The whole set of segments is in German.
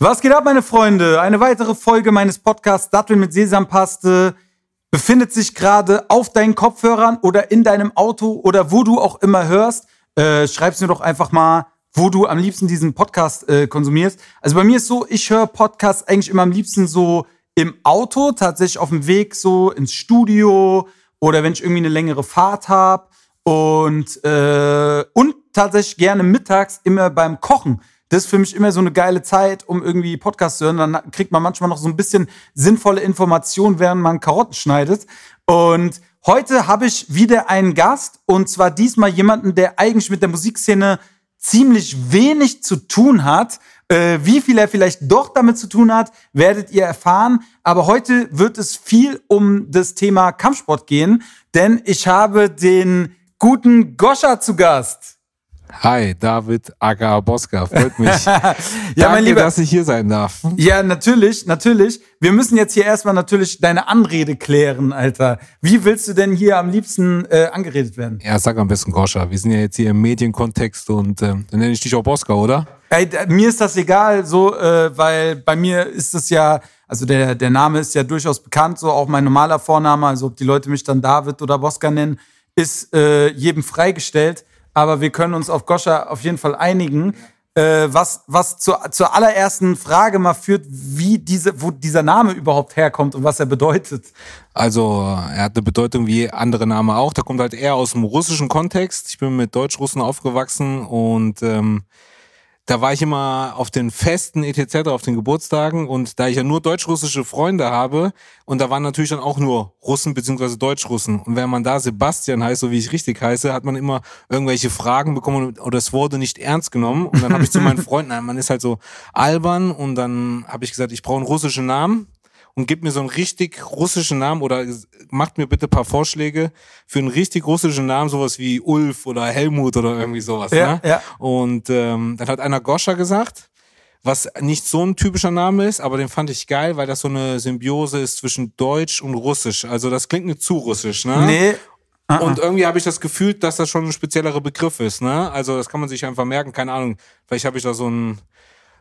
Was geht ab, meine Freunde? Eine weitere Folge meines Podcasts Datteln mit Sesampaste befindet sich gerade auf deinen Kopfhörern oder in deinem Auto oder wo du auch immer hörst. Äh, schreib's mir doch einfach mal, wo du am liebsten diesen Podcast äh, konsumierst. Also bei mir ist so, ich höre Podcasts eigentlich immer am liebsten so im Auto, tatsächlich auf dem Weg so ins Studio oder wenn ich irgendwie eine längere Fahrt habe und äh, und tatsächlich gerne mittags immer beim Kochen. Das ist für mich immer so eine geile Zeit, um irgendwie Podcasts zu hören. Dann kriegt man manchmal noch so ein bisschen sinnvolle Informationen, während man Karotten schneidet. Und heute habe ich wieder einen Gast und zwar diesmal jemanden, der eigentlich mit der Musikszene ziemlich wenig zu tun hat. Äh, wie viel er vielleicht doch damit zu tun hat, werdet ihr erfahren. Aber heute wird es viel um das Thema Kampfsport gehen, denn ich habe den guten Goscha zu Gast. Hi, David Aga Boska, freut mich. ja, Danke, mein Lieber. dass ich hier sein darf. Ja, natürlich, natürlich. Wir müssen jetzt hier erstmal natürlich deine Anrede klären, Alter. Wie willst du denn hier am liebsten äh, angeredet werden? Ja, sag am besten Goscha. Wir sind ja jetzt hier im Medienkontext und äh, dann nenne ich dich auch Boska, oder? Ey, mir ist das egal, so, äh, weil bei mir ist es ja, also der, der Name ist ja durchaus bekannt, so auch mein normaler Vorname, also ob die Leute mich dann David oder Boska nennen, ist äh, jedem freigestellt. Aber wir können uns auf Goscha auf jeden Fall einigen. Äh, was was zur, zur allerersten Frage mal führt, wie diese, wo dieser Name überhaupt herkommt und was er bedeutet. Also, er hat eine Bedeutung wie andere Namen auch. Der kommt halt eher aus dem russischen Kontext. Ich bin mit Deutschrussen aufgewachsen und ähm, da war ich immer auf den Festen etc., auf den Geburtstagen. Und da ich ja nur deutsch-russische Freunde habe und da waren natürlich dann auch nur Russen beziehungsweise Deutschrussen. Und wenn man da Sebastian heißt, so wie ich richtig heiße, hat man immer irgendwelche Fragen bekommen oder es wurde nicht ernst genommen. Und dann habe ich zu meinen Freunden, man ist halt so albern. Und dann habe ich gesagt, ich brauche einen russischen Namen und gib mir so einen richtig russischen Namen oder macht mir bitte ein paar Vorschläge für einen richtig russischen Namen, sowas wie Ulf oder Helmut oder irgendwie sowas. Ja, ne? ja. Und ähm, dann hat einer Goscha gesagt, was nicht so ein typischer Name ist, aber den fand ich geil, weil das so eine Symbiose ist zwischen Deutsch und Russisch. Also das klingt nicht zu russisch, ne? Nee. Und irgendwie habe ich das Gefühl, dass das schon ein speziellerer Begriff ist, ne? Also das kann man sich einfach merken, keine Ahnung. Vielleicht habe ich da so ein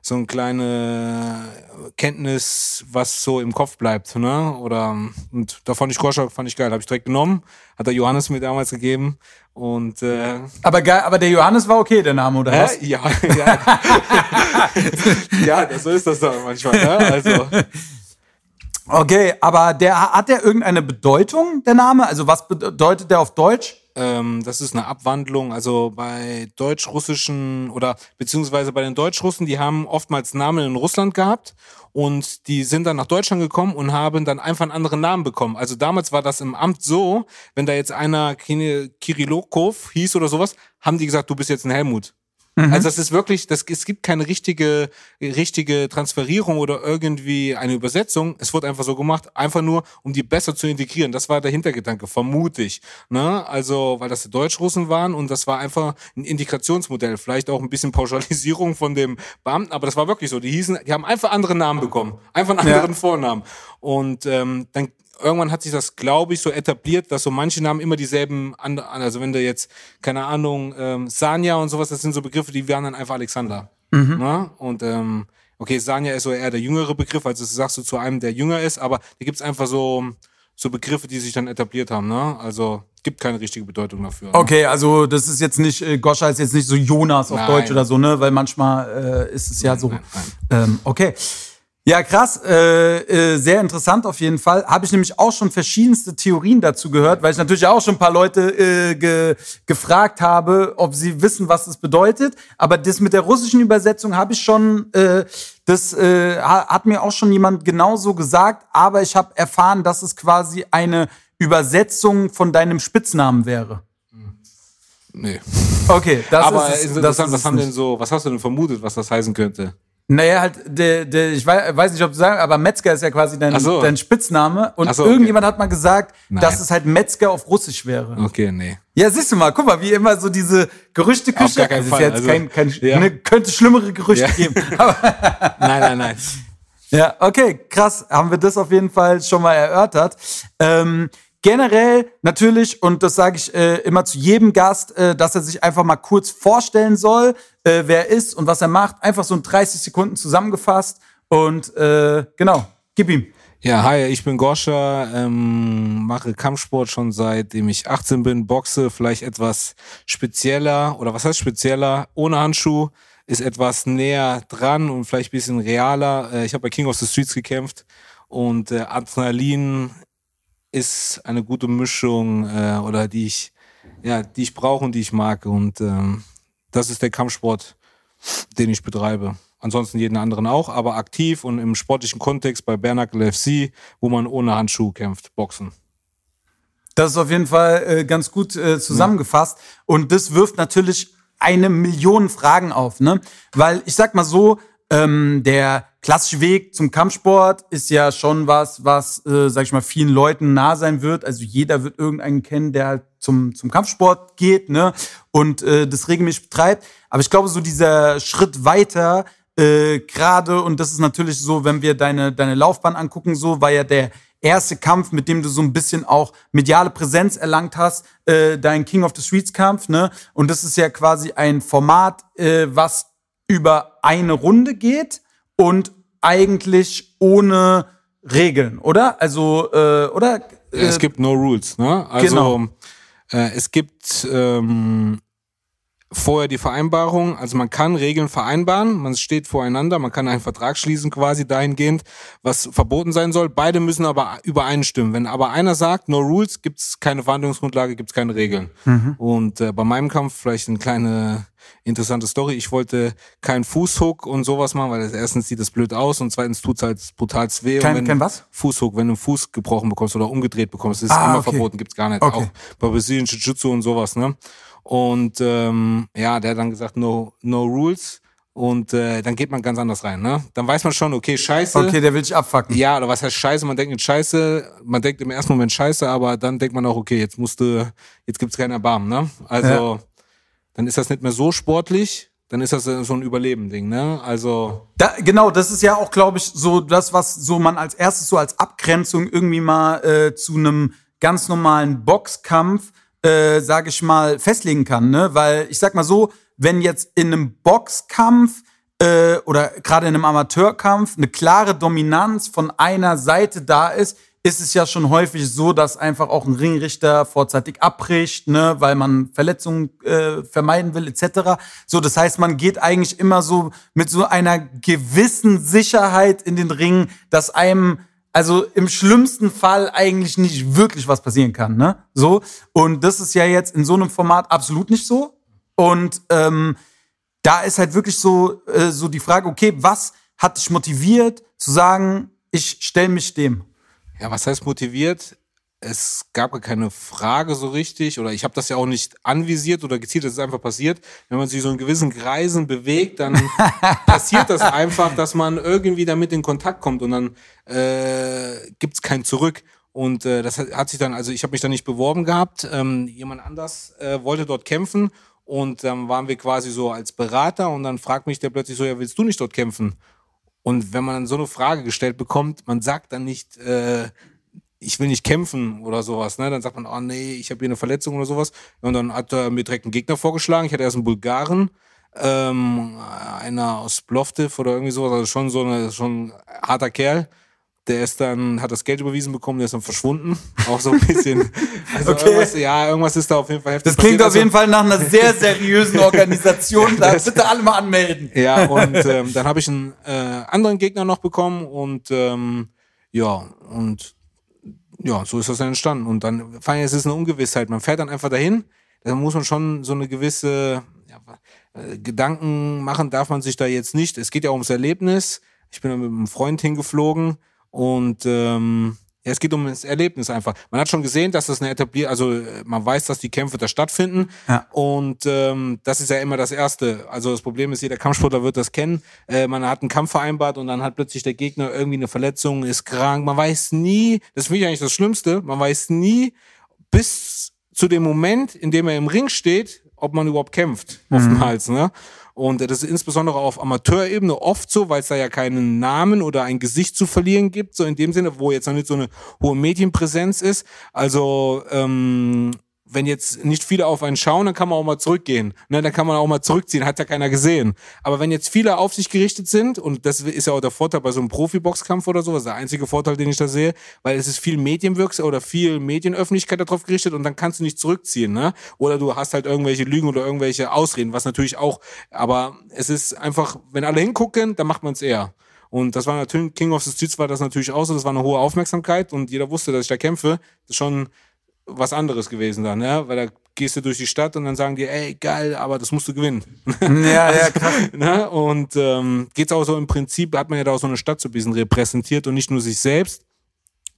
so eine kleine Kenntnis, was so im Kopf bleibt, ne? Oder und da fand ich Goscha, fand ich geil, habe ich direkt genommen, hat der Johannes mir damals gegeben und äh, Aber geil, aber der Johannes war okay, der Name, oder was? Hä? Ja, ja. ja, das- so ist das doch manchmal. Ne? Also, Okay, aber der hat der irgendeine Bedeutung, der Name? Also was bedeutet der auf Deutsch? ähm, das ist eine Abwandlung. Also bei deutsch-russischen oder beziehungsweise bei den Deutschrussen, die haben oftmals Namen in Russland gehabt und die sind dann nach Deutschland gekommen und haben dann einfach einen anderen Namen bekommen. Also damals war das im Amt so, wenn da jetzt einer Kiri- Kirillokov hieß oder sowas, haben die gesagt, du bist jetzt ein Helmut. Also das ist wirklich, das, es gibt keine richtige, richtige Transferierung oder irgendwie eine Übersetzung. Es wird einfach so gemacht, einfach nur, um die besser zu integrieren. Das war der Hintergedanke, vermute ich. Ne? Also, weil das die Deutschrussen waren und das war einfach ein Integrationsmodell. Vielleicht auch ein bisschen Pauschalisierung von dem Beamten, aber das war wirklich so. Die hießen, die haben einfach andere Namen bekommen. Einfach einen Ja. anderen Vornamen. Und ähm, dann irgendwann hat sich das, glaube ich, so etabliert, dass so manche Namen immer dieselben, an- also wenn du jetzt, keine Ahnung, ähm, Sanja und sowas, das sind so Begriffe, die wären dann einfach Alexander. Ne? Und ähm, okay, Sanja ist so eher der jüngere Begriff, also das sagst du zu einem, der jünger ist, aber da gibt's einfach so, so Begriffe, die sich dann etabliert haben. Ne? Also gibt keine richtige Bedeutung dafür. Ne? Okay, also das ist jetzt nicht, äh, Goscha ist jetzt nicht so Jonas auf Nein. Deutsch oder so, ne? Weil manchmal äh, ist es ja so. nein, Ähm, okay. Ja, krass, äh, äh, sehr interessant auf jeden Fall. Habe ich nämlich auch schon verschiedenste Theorien dazu gehört, weil ich natürlich auch schon ein paar Leute äh, ge gefragt habe, ob sie wissen, was das bedeutet. Aber das mit der russischen Übersetzung habe ich schon, äh, das äh, ha- hat mir auch schon jemand genauso gesagt, aber ich habe erfahren, dass es quasi eine Übersetzung von deinem Spitznamen wäre. Nee. Okay, das aber ist es, ist das interessant, ist was haben nicht. denn so, was hast du denn vermutet, was das heißen könnte? Naja, halt, der, der, ich weiß, nicht, ob du sagen, aber Metzger ist ja quasi dein, so. dein Spitzname. Und so, okay. irgendjemand hat mal gesagt, Nein. dass es halt Metzger auf Russisch wäre. Okay, nee. Ja, siehst du mal, guck mal, wie immer so diese Gerüchteküche. Auf gar keinen Also Fall, Ist jetzt also, kein, kein, ja. ne, könnte schlimmere Gerüchte Ja. geben. Nein, nein, nein. ja, okay, krass. Haben wir das auf jeden Fall schon mal erörtert. Ähm, generell natürlich, und das sage ich äh, immer zu jedem Gast, äh, dass er sich einfach mal kurz vorstellen soll, äh, wer er ist und was er macht. Einfach so in 30 Sekunden zusammengefasst. Und äh, genau, gib ihm. Ja, hi, ich bin Goscha, ähm, mache Kampfsport schon seitdem ich 18 bin, boxe vielleicht etwas spezieller oder was heißt spezieller, ohne Handschuh, ist etwas näher dran und vielleicht bisschen realer. Äh, ich habe bei King of the Streets gekämpft und äh, Adrenalin ist eine gute Mischung äh, oder die ich, ja, die ich brauche und die ich mag und ähm, das ist der Kampfsport, den ich betreibe ansonsten jeden anderen auch, aber aktiv und im sportlichen Kontext bei Bernacle FC, wo man ohne Handschuh kämpft, Boxen. Das ist auf jeden Fall äh, ganz gut äh, zusammengefasst. Ja. Und das wirft natürlich eine Million Fragen auf, ne? Weil ich sag mal so, ähm, der klassische Weg zum Kampfsport ist ja schon was, was, äh, sag ich mal, vielen Leuten nah sein wird. Also jeder wird irgendeinen kennen, der halt zum, zum Kampfsport geht, ne? Und äh, das regelmäßig betreibt. Aber ich glaube, so dieser Schritt weiter, äh, gerade, und das ist natürlich so, wenn wir deine, deine Laufbahn angucken, so war ja der erste Kampf, mit dem du so ein bisschen auch mediale Präsenz erlangt hast, äh, dein King of the Streets Kampf, ne? Und das ist ja quasi ein Format, äh, was über eine Runde geht und eigentlich ohne Regeln, oder? Also, äh, oder? Äh, es gibt no rules, ne? Also, genau. äh, es gibt ähm, vorher die Vereinbarung. Also man kann Regeln vereinbaren, man steht voreinander, man kann einen Vertrag schließen quasi dahingehend, was verboten sein soll. Beide müssen aber übereinstimmen. Wenn aber einer sagt, no rules, gibt es keine Verhandlungsgrundlage, gibt es keine Regeln. Mhm. Und äh, bei meinem Kampf vielleicht eine kleine interessante Story. Ich wollte keinen Fußhook und sowas machen, weil erstens sieht das blöd aus und zweitens tut es halt brutal weh. Kein, kein was? Fußhook, wenn du einen Fuß gebrochen bekommst oder umgedreht bekommst, ist ah, immer okay. verboten, gibt's gar nicht. Okay. Auch bei Brasilien Jiu-Jitsu und sowas, ne? Und ähm, ja, der hat dann gesagt, no, no rules. Und äh, dann geht man ganz anders rein, ne? Dann weiß man schon, okay, scheiße. Okay, der will dich abfacken. Ja, oder was heißt scheiße? Man denkt nicht scheiße, man denkt im ersten Moment scheiße, aber dann denkt man auch, okay, jetzt musste, jetzt gibt's keinen Erbarmen, ne? Also, ja. dann ist das nicht mehr so sportlich, dann ist das so ein Überleben-Ding, ne? Also. Da, genau, das ist ja auch, glaube ich, so das, was so man als erstes so als Abgrenzung irgendwie mal äh, zu einem ganz normalen Boxkampf äh, sage ich mal, festlegen kann. Ne? Weil ich sag mal so, wenn jetzt in einem Boxkampf äh, oder gerade in einem Amateurkampf eine klare Dominanz von einer Seite da ist, ist es ja schon häufig so, dass einfach auch ein Ringrichter vorzeitig abbricht, ne, weil man Verletzungen äh, vermeiden will, etc. So, das heißt, man geht eigentlich immer so mit so einer gewissen Sicherheit in den Ring, dass einem also im schlimmsten Fall eigentlich nicht wirklich was passieren kann, ne? So. Und das ist ja jetzt in so einem Format absolut nicht so. Und ähm, da ist halt wirklich so, äh, so die Frage, okay, was hat dich motiviert zu sagen, ich stelle mich dem? Ja, was heißt motiviert? Es gab gar keine Frage so richtig oder ich habe das ja auch nicht anvisiert oder gezielt, das ist einfach passiert. Wenn man sich so in gewissen Kreisen bewegt, dann passiert das einfach, dass man irgendwie damit in Kontakt kommt und dann äh, gibt es kein Zurück. Und äh, das hat, hat sich dann, also ich habe mich da nicht beworben gehabt, ähm, jemand anders äh, wollte dort kämpfen und dann waren wir quasi so als Berater und dann fragt mich der plötzlich so, ja, willst du nicht dort kämpfen? Und wenn man dann so eine Frage gestellt bekommt, man sagt dann nicht, äh, ich will nicht kämpfen oder sowas, ne? Dann sagt man, oh nee, ich habe hier eine Verletzung oder sowas. Und dann hat er mir direkt einen Gegner vorgeschlagen. Ich hatte erst einen Bulgaren, ähm, einer aus Plovdiv oder irgendwie sowas, also schon so eine, schon ein harter Kerl. Der ist dann, hat das Geld überwiesen bekommen, der ist dann verschwunden. Auch so ein bisschen. Also okay. irgendwas, ja, irgendwas ist da auf jeden Fall heftig. Das klingt passiert. auf jeden Fall nach einer sehr seriösen Organisation. Da bitte alle mal anmelden. Ja, und ähm, dann habe ich einen äh, anderen Gegner noch bekommen und ähm, ja, und ja, so ist das dann entstanden. Und dann, vor allem, es ist eine Ungewissheit. Man fährt dann einfach dahin, da muss man schon so eine gewisse ja, äh, Gedanken machen, darf man sich da jetzt nicht. Es geht ja ums Erlebnis. Ich bin dann mit einem Freund hingeflogen und ähm, ja, es geht um das Erlebnis einfach. Man hat schon gesehen, dass das eine etabliert, also äh, man weiß, dass die Kämpfe da stattfinden. Ja. Und ähm, das ist ja immer das Erste. Also das Problem ist, jeder Kampfsportler wird das kennen. Äh, man hat einen Kampf vereinbart und dann hat plötzlich der Gegner irgendwie eine Verletzung, ist krank. Man weiß nie, das finde ich eigentlich das Schlimmste, man weiß nie bis zu dem Moment, in dem er im Ring steht, ob man überhaupt kämpft mhm. oftmals. Ne? Und das ist insbesondere auf Amateurebene oft so, weil es da ja keinen Namen oder ein Gesicht zu verlieren gibt, so in dem Sinne, wo jetzt noch nicht so eine hohe Medienpräsenz ist. Also ähm, wenn jetzt nicht viele auf einen schauen, dann kann man auch mal zurückgehen. Ne, dann kann man auch mal zurückziehen, hat ja keiner gesehen. Aber wenn jetzt viele auf sich gerichtet sind, und das ist ja auch der Vorteil bei so einem Profiboxkampf oder so, das ist der einzige Vorteil, den ich da sehe, weil es ist viel Medienwirksam oder viel Medienöffentlichkeit darauf gerichtet und dann kannst du nicht zurückziehen, ne? Oder du hast halt irgendwelche Lügen oder irgendwelche Ausreden, was natürlich auch, aber es ist einfach, wenn alle hingucken, dann macht man es eher. Und das war natürlich, King of the Streets war das natürlich auch so, das war eine hohe Aufmerksamkeit und jeder wusste, dass ich da kämpfe. Das ist schon was anderes gewesen dann, ja, weil da gehst du durch die Stadt und dann sagen die, ey, geil, aber das musst du gewinnen. Ja, ja, krass. ne? Und ähm, geht's auch so im Prinzip, hat man ja da auch so eine Stadt so ein bisschen repräsentiert und nicht nur sich selbst,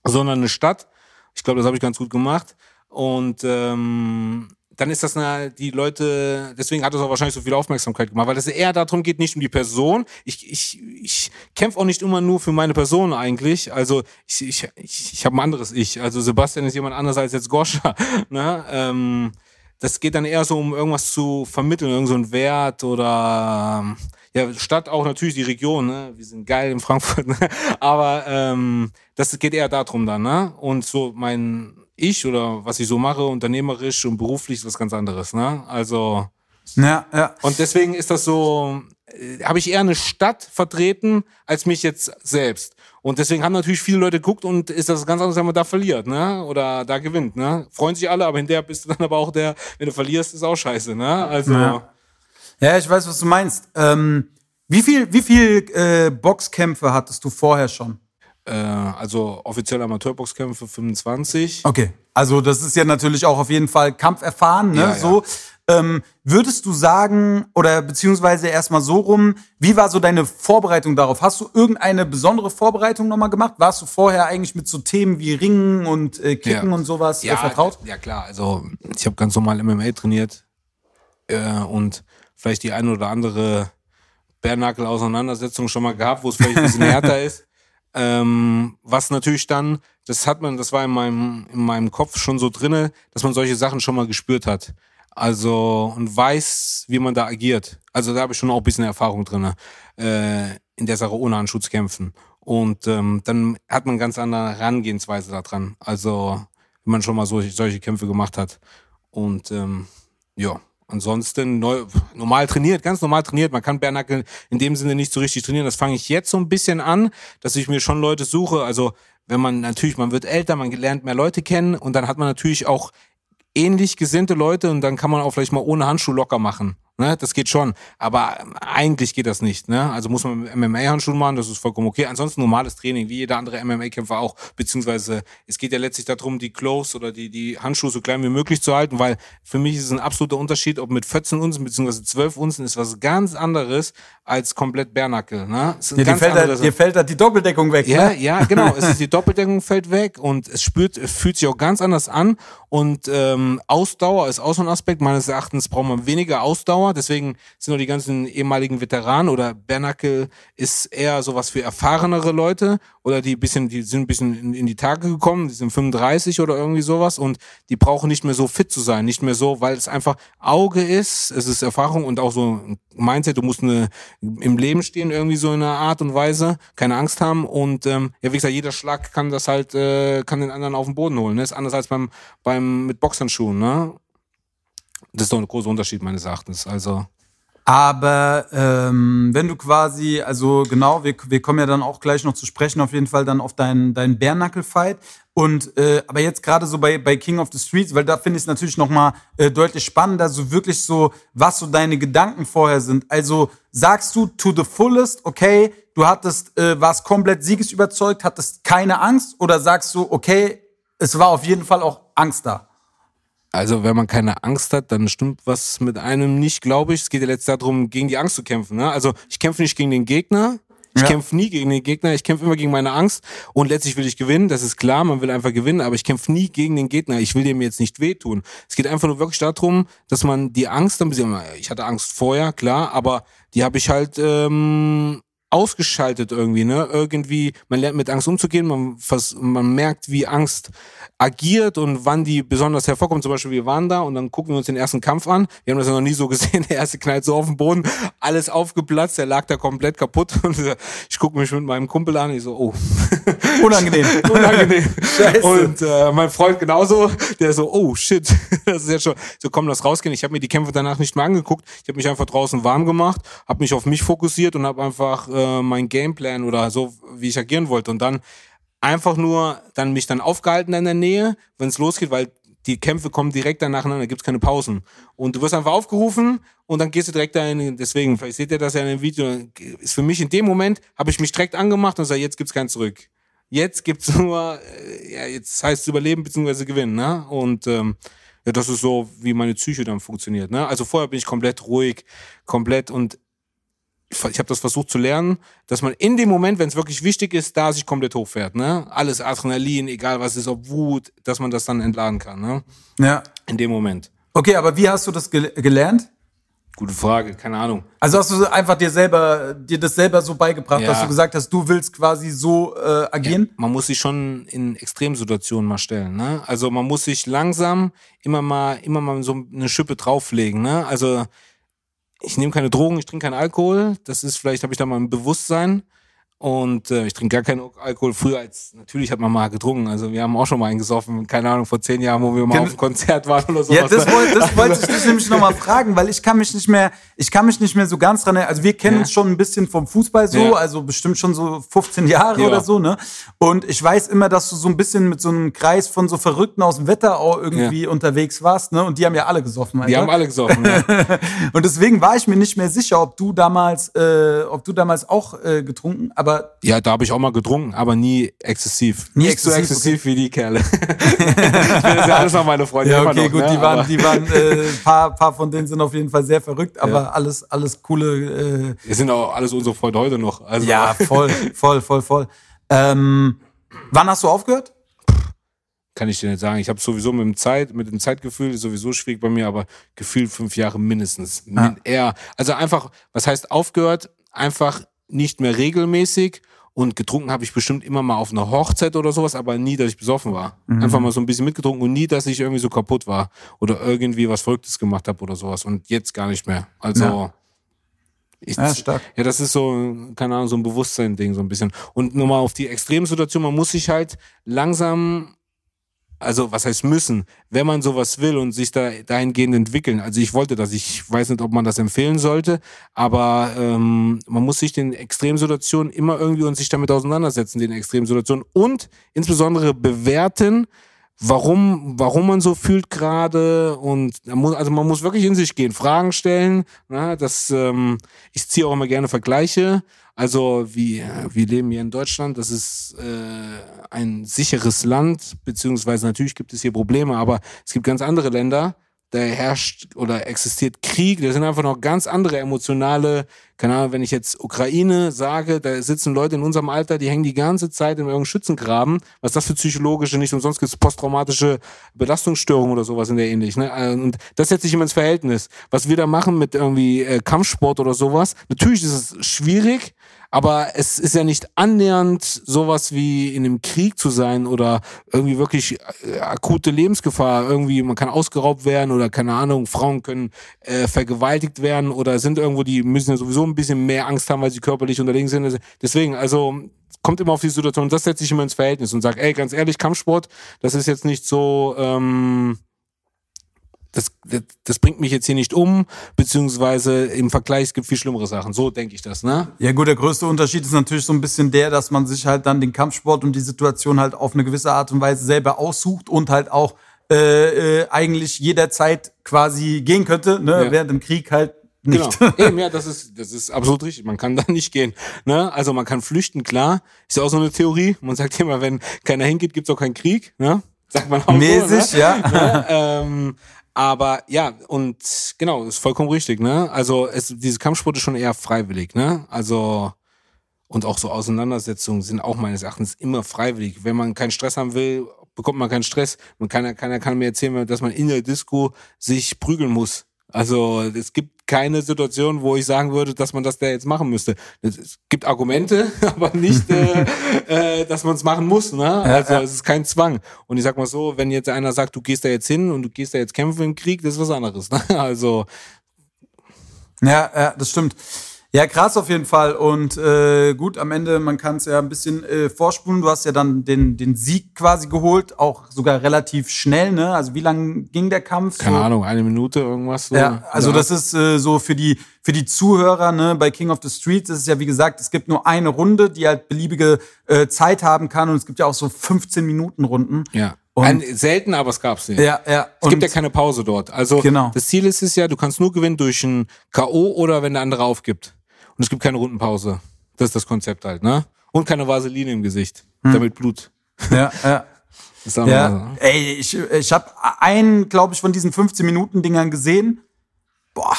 sondern eine Stadt. Ich glaube, das habe ich ganz gut gemacht. Und ähm, dann ist das eine, die Leute, deswegen hat es auch wahrscheinlich so viel Aufmerksamkeit gemacht, weil es eher darum geht, nicht um die Person. Ich, ich, ich kämpfe auch nicht immer nur für meine Person eigentlich. Also ich, ich, ich, ich habe ein anderes Ich. Also Sebastian ist jemand anders als jetzt Goscha. Ne? Ähm, das geht dann eher so um irgendwas zu vermitteln, irgendein so Wert oder ja, Stadt auch natürlich die Region, ne? Wir sind geil in Frankfurt, ne? aber ähm, das geht eher darum dann, ne? Und so mein ich oder was ich so mache, unternehmerisch und beruflich, ist was ganz anderes. Ne? Also. Ja, ja. Und deswegen ist das so, äh, habe ich eher eine Stadt vertreten, als mich jetzt selbst. Und deswegen haben natürlich viele Leute geguckt und ist das ganz anders, wenn man da verliert, ne? Oder da gewinnt, ne? Freuen sich alle, aber hinterher bist du dann aber auch der, wenn du verlierst, ist auch scheiße, ne? Also. Ja, ja ich weiß, was du meinst. Ähm, wie viel, wie viel äh, Boxkämpfe hattest du vorher schon? Äh, also offiziell Amateurboxkämpfe 25. Okay, also das ist ja natürlich auch auf jeden Fall kampferfahren, ne? Ja, so. Ähm, würdest du sagen, oder beziehungsweise erstmal so rum, wie war so deine Vorbereitung darauf? Hast du irgendeine besondere Vorbereitung nochmal gemacht? Warst du vorher eigentlich mit so Themen wie Ringen und äh, Kicken ja. und sowas äh, ja, vertraut? Ja, klar. Also ich habe ganz normal MMA trainiert äh, und vielleicht die eine oder andere Bärnackel-Auseinandersetzung schon mal gehabt, wo es vielleicht ein bisschen härter ist. Ähm, was natürlich dann, das hat man, das war in meinem, in meinem Kopf schon so drinne, dass man solche Sachen schon mal gespürt hat. Also und weiß, wie man da agiert. Also da habe ich schon auch ein bisschen Erfahrung drinne äh, in der Sache ohne Anschutz kämpfen. Und ähm, dann hat man ganz andere Herangehensweise daran. Also wenn man schon mal solche, solche Kämpfe gemacht hat. Und ähm, ja, Ansonsten neu, normal trainiert, ganz normal trainiert. Man kann Bernackel in dem Sinne nicht so richtig trainieren. Das fange ich jetzt so ein bisschen an, dass ich mir schon Leute suche. Also wenn man natürlich, man wird älter, man lernt mehr Leute kennen und dann hat man natürlich auch ähnlich gesinnte Leute und dann kann man auch vielleicht mal ohne Handschuh locker machen. Ne, das geht schon. Aber eigentlich geht das nicht. Ne? Also muss man mit MMA-Handschuhen machen, das ist vollkommen okay. Ansonsten normales Training, wie jeder andere MMA-Kämpfer auch. Beziehungsweise es geht ja letztlich darum, die Clothes oder die, die Handschuhe so klein wie möglich zu halten, weil für mich ist es ein absoluter Unterschied, ob mit 14 Unzen beziehungsweise 12 Unzen ist was ganz anderes als komplett Bärnackel. Ne? Ja, dir, fällt da, dir fällt da die Doppeldeckung weg. Ja, ne? ja, genau. es ist die Doppeldeckung fällt weg und es spürt, es fühlt sich auch ganz anders an. Und ähm, Ausdauer ist auch so ein Aspekt. Meines Erachtens braucht man weniger Ausdauer. Deswegen sind nur die ganzen ehemaligen Veteranen oder Bernacle ist eher sowas für erfahrenere Leute oder die bisschen, die sind ein bisschen in, in, die Tage gekommen, die sind 35 oder irgendwie sowas und die brauchen nicht mehr so fit zu sein, nicht mehr so, weil es einfach Auge ist, es ist Erfahrung und auch so ein Mindset, du musst eine, im Leben stehen irgendwie so in einer Art und Weise, keine Angst haben und ähm, ja, wie gesagt, jeder Schlag kann das halt, äh, kann den anderen auf den Boden holen, ne? ist anders als beim, beim mit Boxhandschuhen, ne? Das ist doch ein großer Unterschied meines Erachtens, also aber ähm, wenn du quasi, also genau, wir, wir kommen ja dann auch gleich noch zu sprechen, auf jeden Fall dann auf deinen, deinen Bärnackel-Fight. Und äh, aber jetzt gerade so bei, bei King of the Streets, weil da finde ich es natürlich nochmal äh, deutlich spannender, so wirklich so, was so deine Gedanken vorher sind. Also sagst du to the fullest, okay, du hattest, äh, warst komplett siegesüberzeugt, hattest keine Angst, oder sagst du, okay, es war auf jeden Fall auch Angst da? Also, wenn man keine Angst hat, dann stimmt was mit einem nicht, glaube ich. Es geht ja letztlich darum, gegen die Angst zu kämpfen. Ne? Also, ich kämpfe nicht gegen den Gegner. Ich ja. kämpfe nie gegen den Gegner, ich kämpfe immer gegen meine Angst und letztlich will ich gewinnen, das ist klar, man will einfach gewinnen, aber ich kämpfe nie gegen den Gegner, ich will dem jetzt nicht wehtun. Es geht einfach nur wirklich darum, dass man die Angst ein bisschen, ich hatte Angst vorher, klar, aber die habe ich halt ähm, ausgeschaltet irgendwie, ne? Irgendwie, man lernt mit Angst umzugehen, man, man merkt, wie Angst agiert und wann die besonders hervorkommt. Zum Beispiel, wir waren da und dann gucken wir uns den ersten Kampf an. Wir haben das ja noch nie so gesehen. Der erste knallt so auf den Boden, alles aufgeplatzt, der lag da komplett kaputt. Und ich gucke mich mit meinem Kumpel an, ich so, oh. Unangenehm. Unangenehm. Scheiße. Und äh, mein Freund genauso, der so, oh shit, das ist jetzt schon, so komm, lass rausgehen. Ich habe mir die Kämpfe danach nicht mehr angeguckt. Ich habe mich einfach draußen warm gemacht, habe mich auf mich fokussiert und habe einfach äh, mein Gameplan oder so, wie ich agieren wollte. Und dann einfach nur dann mich dann aufgehalten in der Nähe, wenn es losgeht, weil die Kämpfe kommen direkt dann nacheinander, gibt es keine Pausen. Und du wirst einfach aufgerufen und dann gehst du direkt da in, deswegen, vielleicht seht ihr das ja in dem Video, ist für mich in dem Moment, habe ich mich direkt angemacht und sage, jetzt gibt's kein Zurück. Jetzt gibt's nur, äh, ja, jetzt heißt es überleben bzw. gewinnen, ne? Und ähm, ja, das ist so, wie meine Psyche dann funktioniert, ne? Also vorher bin ich komplett ruhig, komplett und ich habe das versucht zu lernen, dass man in dem Moment, wenn es wirklich wichtig ist, da sich komplett hochfährt. Ne? Alles Adrenalin, egal was ist, ob Wut, dass man das dann entladen kann. Ne? Ja. In dem Moment. Okay, aber wie hast du das gel gelernt? Gute Frage, keine Ahnung. Also hast du einfach dir selber, dir das selber so beigebracht, ja. dass du gesagt hast, du willst quasi so äh, agieren? Ja, man muss sich schon in Extremsituationen mal stellen. Ne? Also man muss sich langsam immer mal, immer mal so eine Schippe drauflegen. Ne? Also ich nehme keine Drogen, ich trinke keinen Alkohol. Das ist vielleicht, habe ich da mal ein Bewusstsein. Und äh, ich trinke gar keinen Alkohol. Früher als natürlich hat man mal getrunken. Also wir haben auch schon mal einen gesoffen, keine Ahnung, vor zehn Jahren, wo wir mal auf einem Konzert waren oder so. Ja, das, wollte, das wollte ich dich nämlich nochmal fragen, weil ich kann mich nicht mehr, ich kann mich nicht mehr so ganz dran erinnern. Also wir kennen ja. uns schon ein bisschen vom Fußball so, ja. also bestimmt schon so 15 Jahre ja. oder so, ne? Und ich weiß immer, dass du so ein bisschen mit so einem Kreis von so Verrückten aus dem Wetterau irgendwie unterwegs warst, ne? Und die haben ja alle gesoffen. Alter. Die haben alle gesoffen, ja. Und deswegen war ich mir nicht mehr sicher, ob du damals, äh, ob du damals auch äh, getrunken, aber. Ja, da habe ich auch mal getrunken, aber nie exzessiv. Nie Nicht exzessiv, so exzessiv okay. wie die Kerle. ich bin ja alles noch meine Freunde. Ja, okay, noch, gut, ne? die waren, aber die waren, äh, paar, paar von denen sind auf jeden Fall sehr verrückt, aber ja. alles, alles coole. Äh Wir sind auch alles unsere Freunde heute noch. Also. Ja, voll, voll, voll, voll. Ähm, wann hast du aufgehört? kann ich dir nicht sagen. Ich habe sowieso mit dem Zeit, mit dem Zeitgefühl ist sowieso schwierig bei mir, aber gefühlt fünf Jahre mindestens. Ah. Eher, also einfach, was heißt aufgehört? Einfach nicht mehr regelmäßig und getrunken habe ich bestimmt immer mal auf einer Hochzeit oder sowas, aber nie, dass ich besoffen war. Mhm. Einfach mal so ein bisschen mitgetrunken und nie, dass ich irgendwie so kaputt war oder irgendwie was Verrücktes gemacht habe oder sowas. Und jetzt gar nicht mehr. Also. Ja. Ich, ja, stark. ja, das ist so, keine Ahnung, so ein Bewusstsein-Ding, so ein bisschen. Und nochmal auf die Extremsituation, man muss sich halt langsam also was heißt müssen, wenn man sowas will und sich da dahingehend entwickeln. Also ich wollte das, ich weiß nicht, ob man das empfehlen sollte, aber ähm, man muss sich den Extremsituationen immer irgendwie und sich damit auseinandersetzen, den Extremsituationen und insbesondere bewerten, warum, warum man so fühlt gerade und also man muss wirklich in sich gehen, Fragen stellen. Na, das, ähm, ich ziehe auch immer gerne Vergleiche. Also wie wir leben hier in Deutschland, das ist äh, ein sicheres Land, beziehungsweise natürlich gibt es hier Probleme, aber es gibt ganz andere Länder, da herrscht oder existiert Krieg, da sind einfach noch ganz andere emotionale, keine Ahnung, wenn ich jetzt Ukraine sage, da sitzen Leute in unserem Alter, die hängen die ganze Zeit in irgendeinem Schützengraben, was das für psychologische, nicht umsonst gibt es posttraumatische Belastungsstörungen oder sowas in der ähnlich, ne? Und das setzt sich immer ins Verhältnis. Was wir da machen mit irgendwie äh, Kampfsport oder sowas, natürlich ist es schwierig, aber es ist ja nicht annähernd sowas wie in einem Krieg zu sein oder irgendwie wirklich äh, akute Lebensgefahr. Irgendwie, man kann ausgeraubt werden oder keine Ahnung, Frauen können äh, vergewaltigt werden oder sind irgendwo, die müssen ja sowieso ein bisschen mehr Angst haben, weil sie körperlich unterlegen sind. Deswegen, also kommt immer auf die Situation. Das setze ich immer ins Verhältnis und sage, ey, ganz ehrlich, Kampfsport, das ist jetzt nicht so. Ähm, das, das, das bringt mich jetzt hier nicht um, beziehungsweise im Vergleich, es gibt viel schlimmere Sachen. So denke ich das, ne? Ja gut, der größte Unterschied ist natürlich so ein bisschen der, dass man sich halt dann den Kampfsport und die Situation halt auf eine gewisse Art und Weise selber aussucht und halt auch äh, äh, eigentlich jederzeit quasi gehen könnte, ne? Ja. während im Krieg halt nicht. Genau. Eben, ja, das ist, das ist absolut richtig. Man kann da nicht gehen. Ne? Also man kann flüchten, klar. Ist ja auch so eine Theorie. Man sagt immer, wenn keiner hingeht, gibt's auch keinen Krieg. Ne? Sagt man auch Mäßig, so, ne? ja. Ne? Ähm, aber ja, und genau, ist vollkommen richtig, ne? Also es, diese Kampfsport ist schon eher freiwillig, ne? Also und auch so Auseinandersetzungen sind auch meines Erachtens immer freiwillig. Wenn man keinen Stress haben will, bekommt man keinen Stress. Man kann, keiner kann mir erzählen, dass man in der Disco sich prügeln muss. Also es gibt keine Situation, wo ich sagen würde, dass man das da jetzt machen müsste. Es gibt Argumente, aber nicht, äh, äh, dass man es machen muss. Ne? Also ja. es ist kein Zwang. Und ich sag mal so, wenn jetzt einer sagt, du gehst da jetzt hin und du gehst da jetzt kämpfen im Krieg, das ist was anderes. Ne? Also Ja, ja, das stimmt. Ja, krass auf jeden Fall. Und äh, gut, am Ende, man kann es ja ein bisschen äh, vorspulen. Du hast ja dann den, den Sieg quasi geholt, auch sogar relativ schnell, ne? Also wie lang ging der Kampf? keine so? Ahnung, eine Minute irgendwas so. Ja, also Ja. das ist äh, so für die für die Zuhörer ne, bei King of the Streets ist es ja wie gesagt, es gibt nur eine Runde, die halt beliebige äh, Zeit haben kann und es gibt ja auch so 15 Minuten Runden. Ja. Und- Ein, selten, aber es gab's nicht. Ja, ja. Es gibt ja keine Pause dort. Also Genau. das Ziel ist es ja, du kannst nur gewinnen durch ein K.O. oder wenn der andere aufgibt. Und es gibt keine Rundenpause. Das ist das Konzept halt, ne? Und keine Vaseline im Gesicht. Damit Blut. ja, ja. Ja, so. ey, ich, ich habe einen, glaube ich, von diesen 15 Minuten Dingern gesehen. Boah,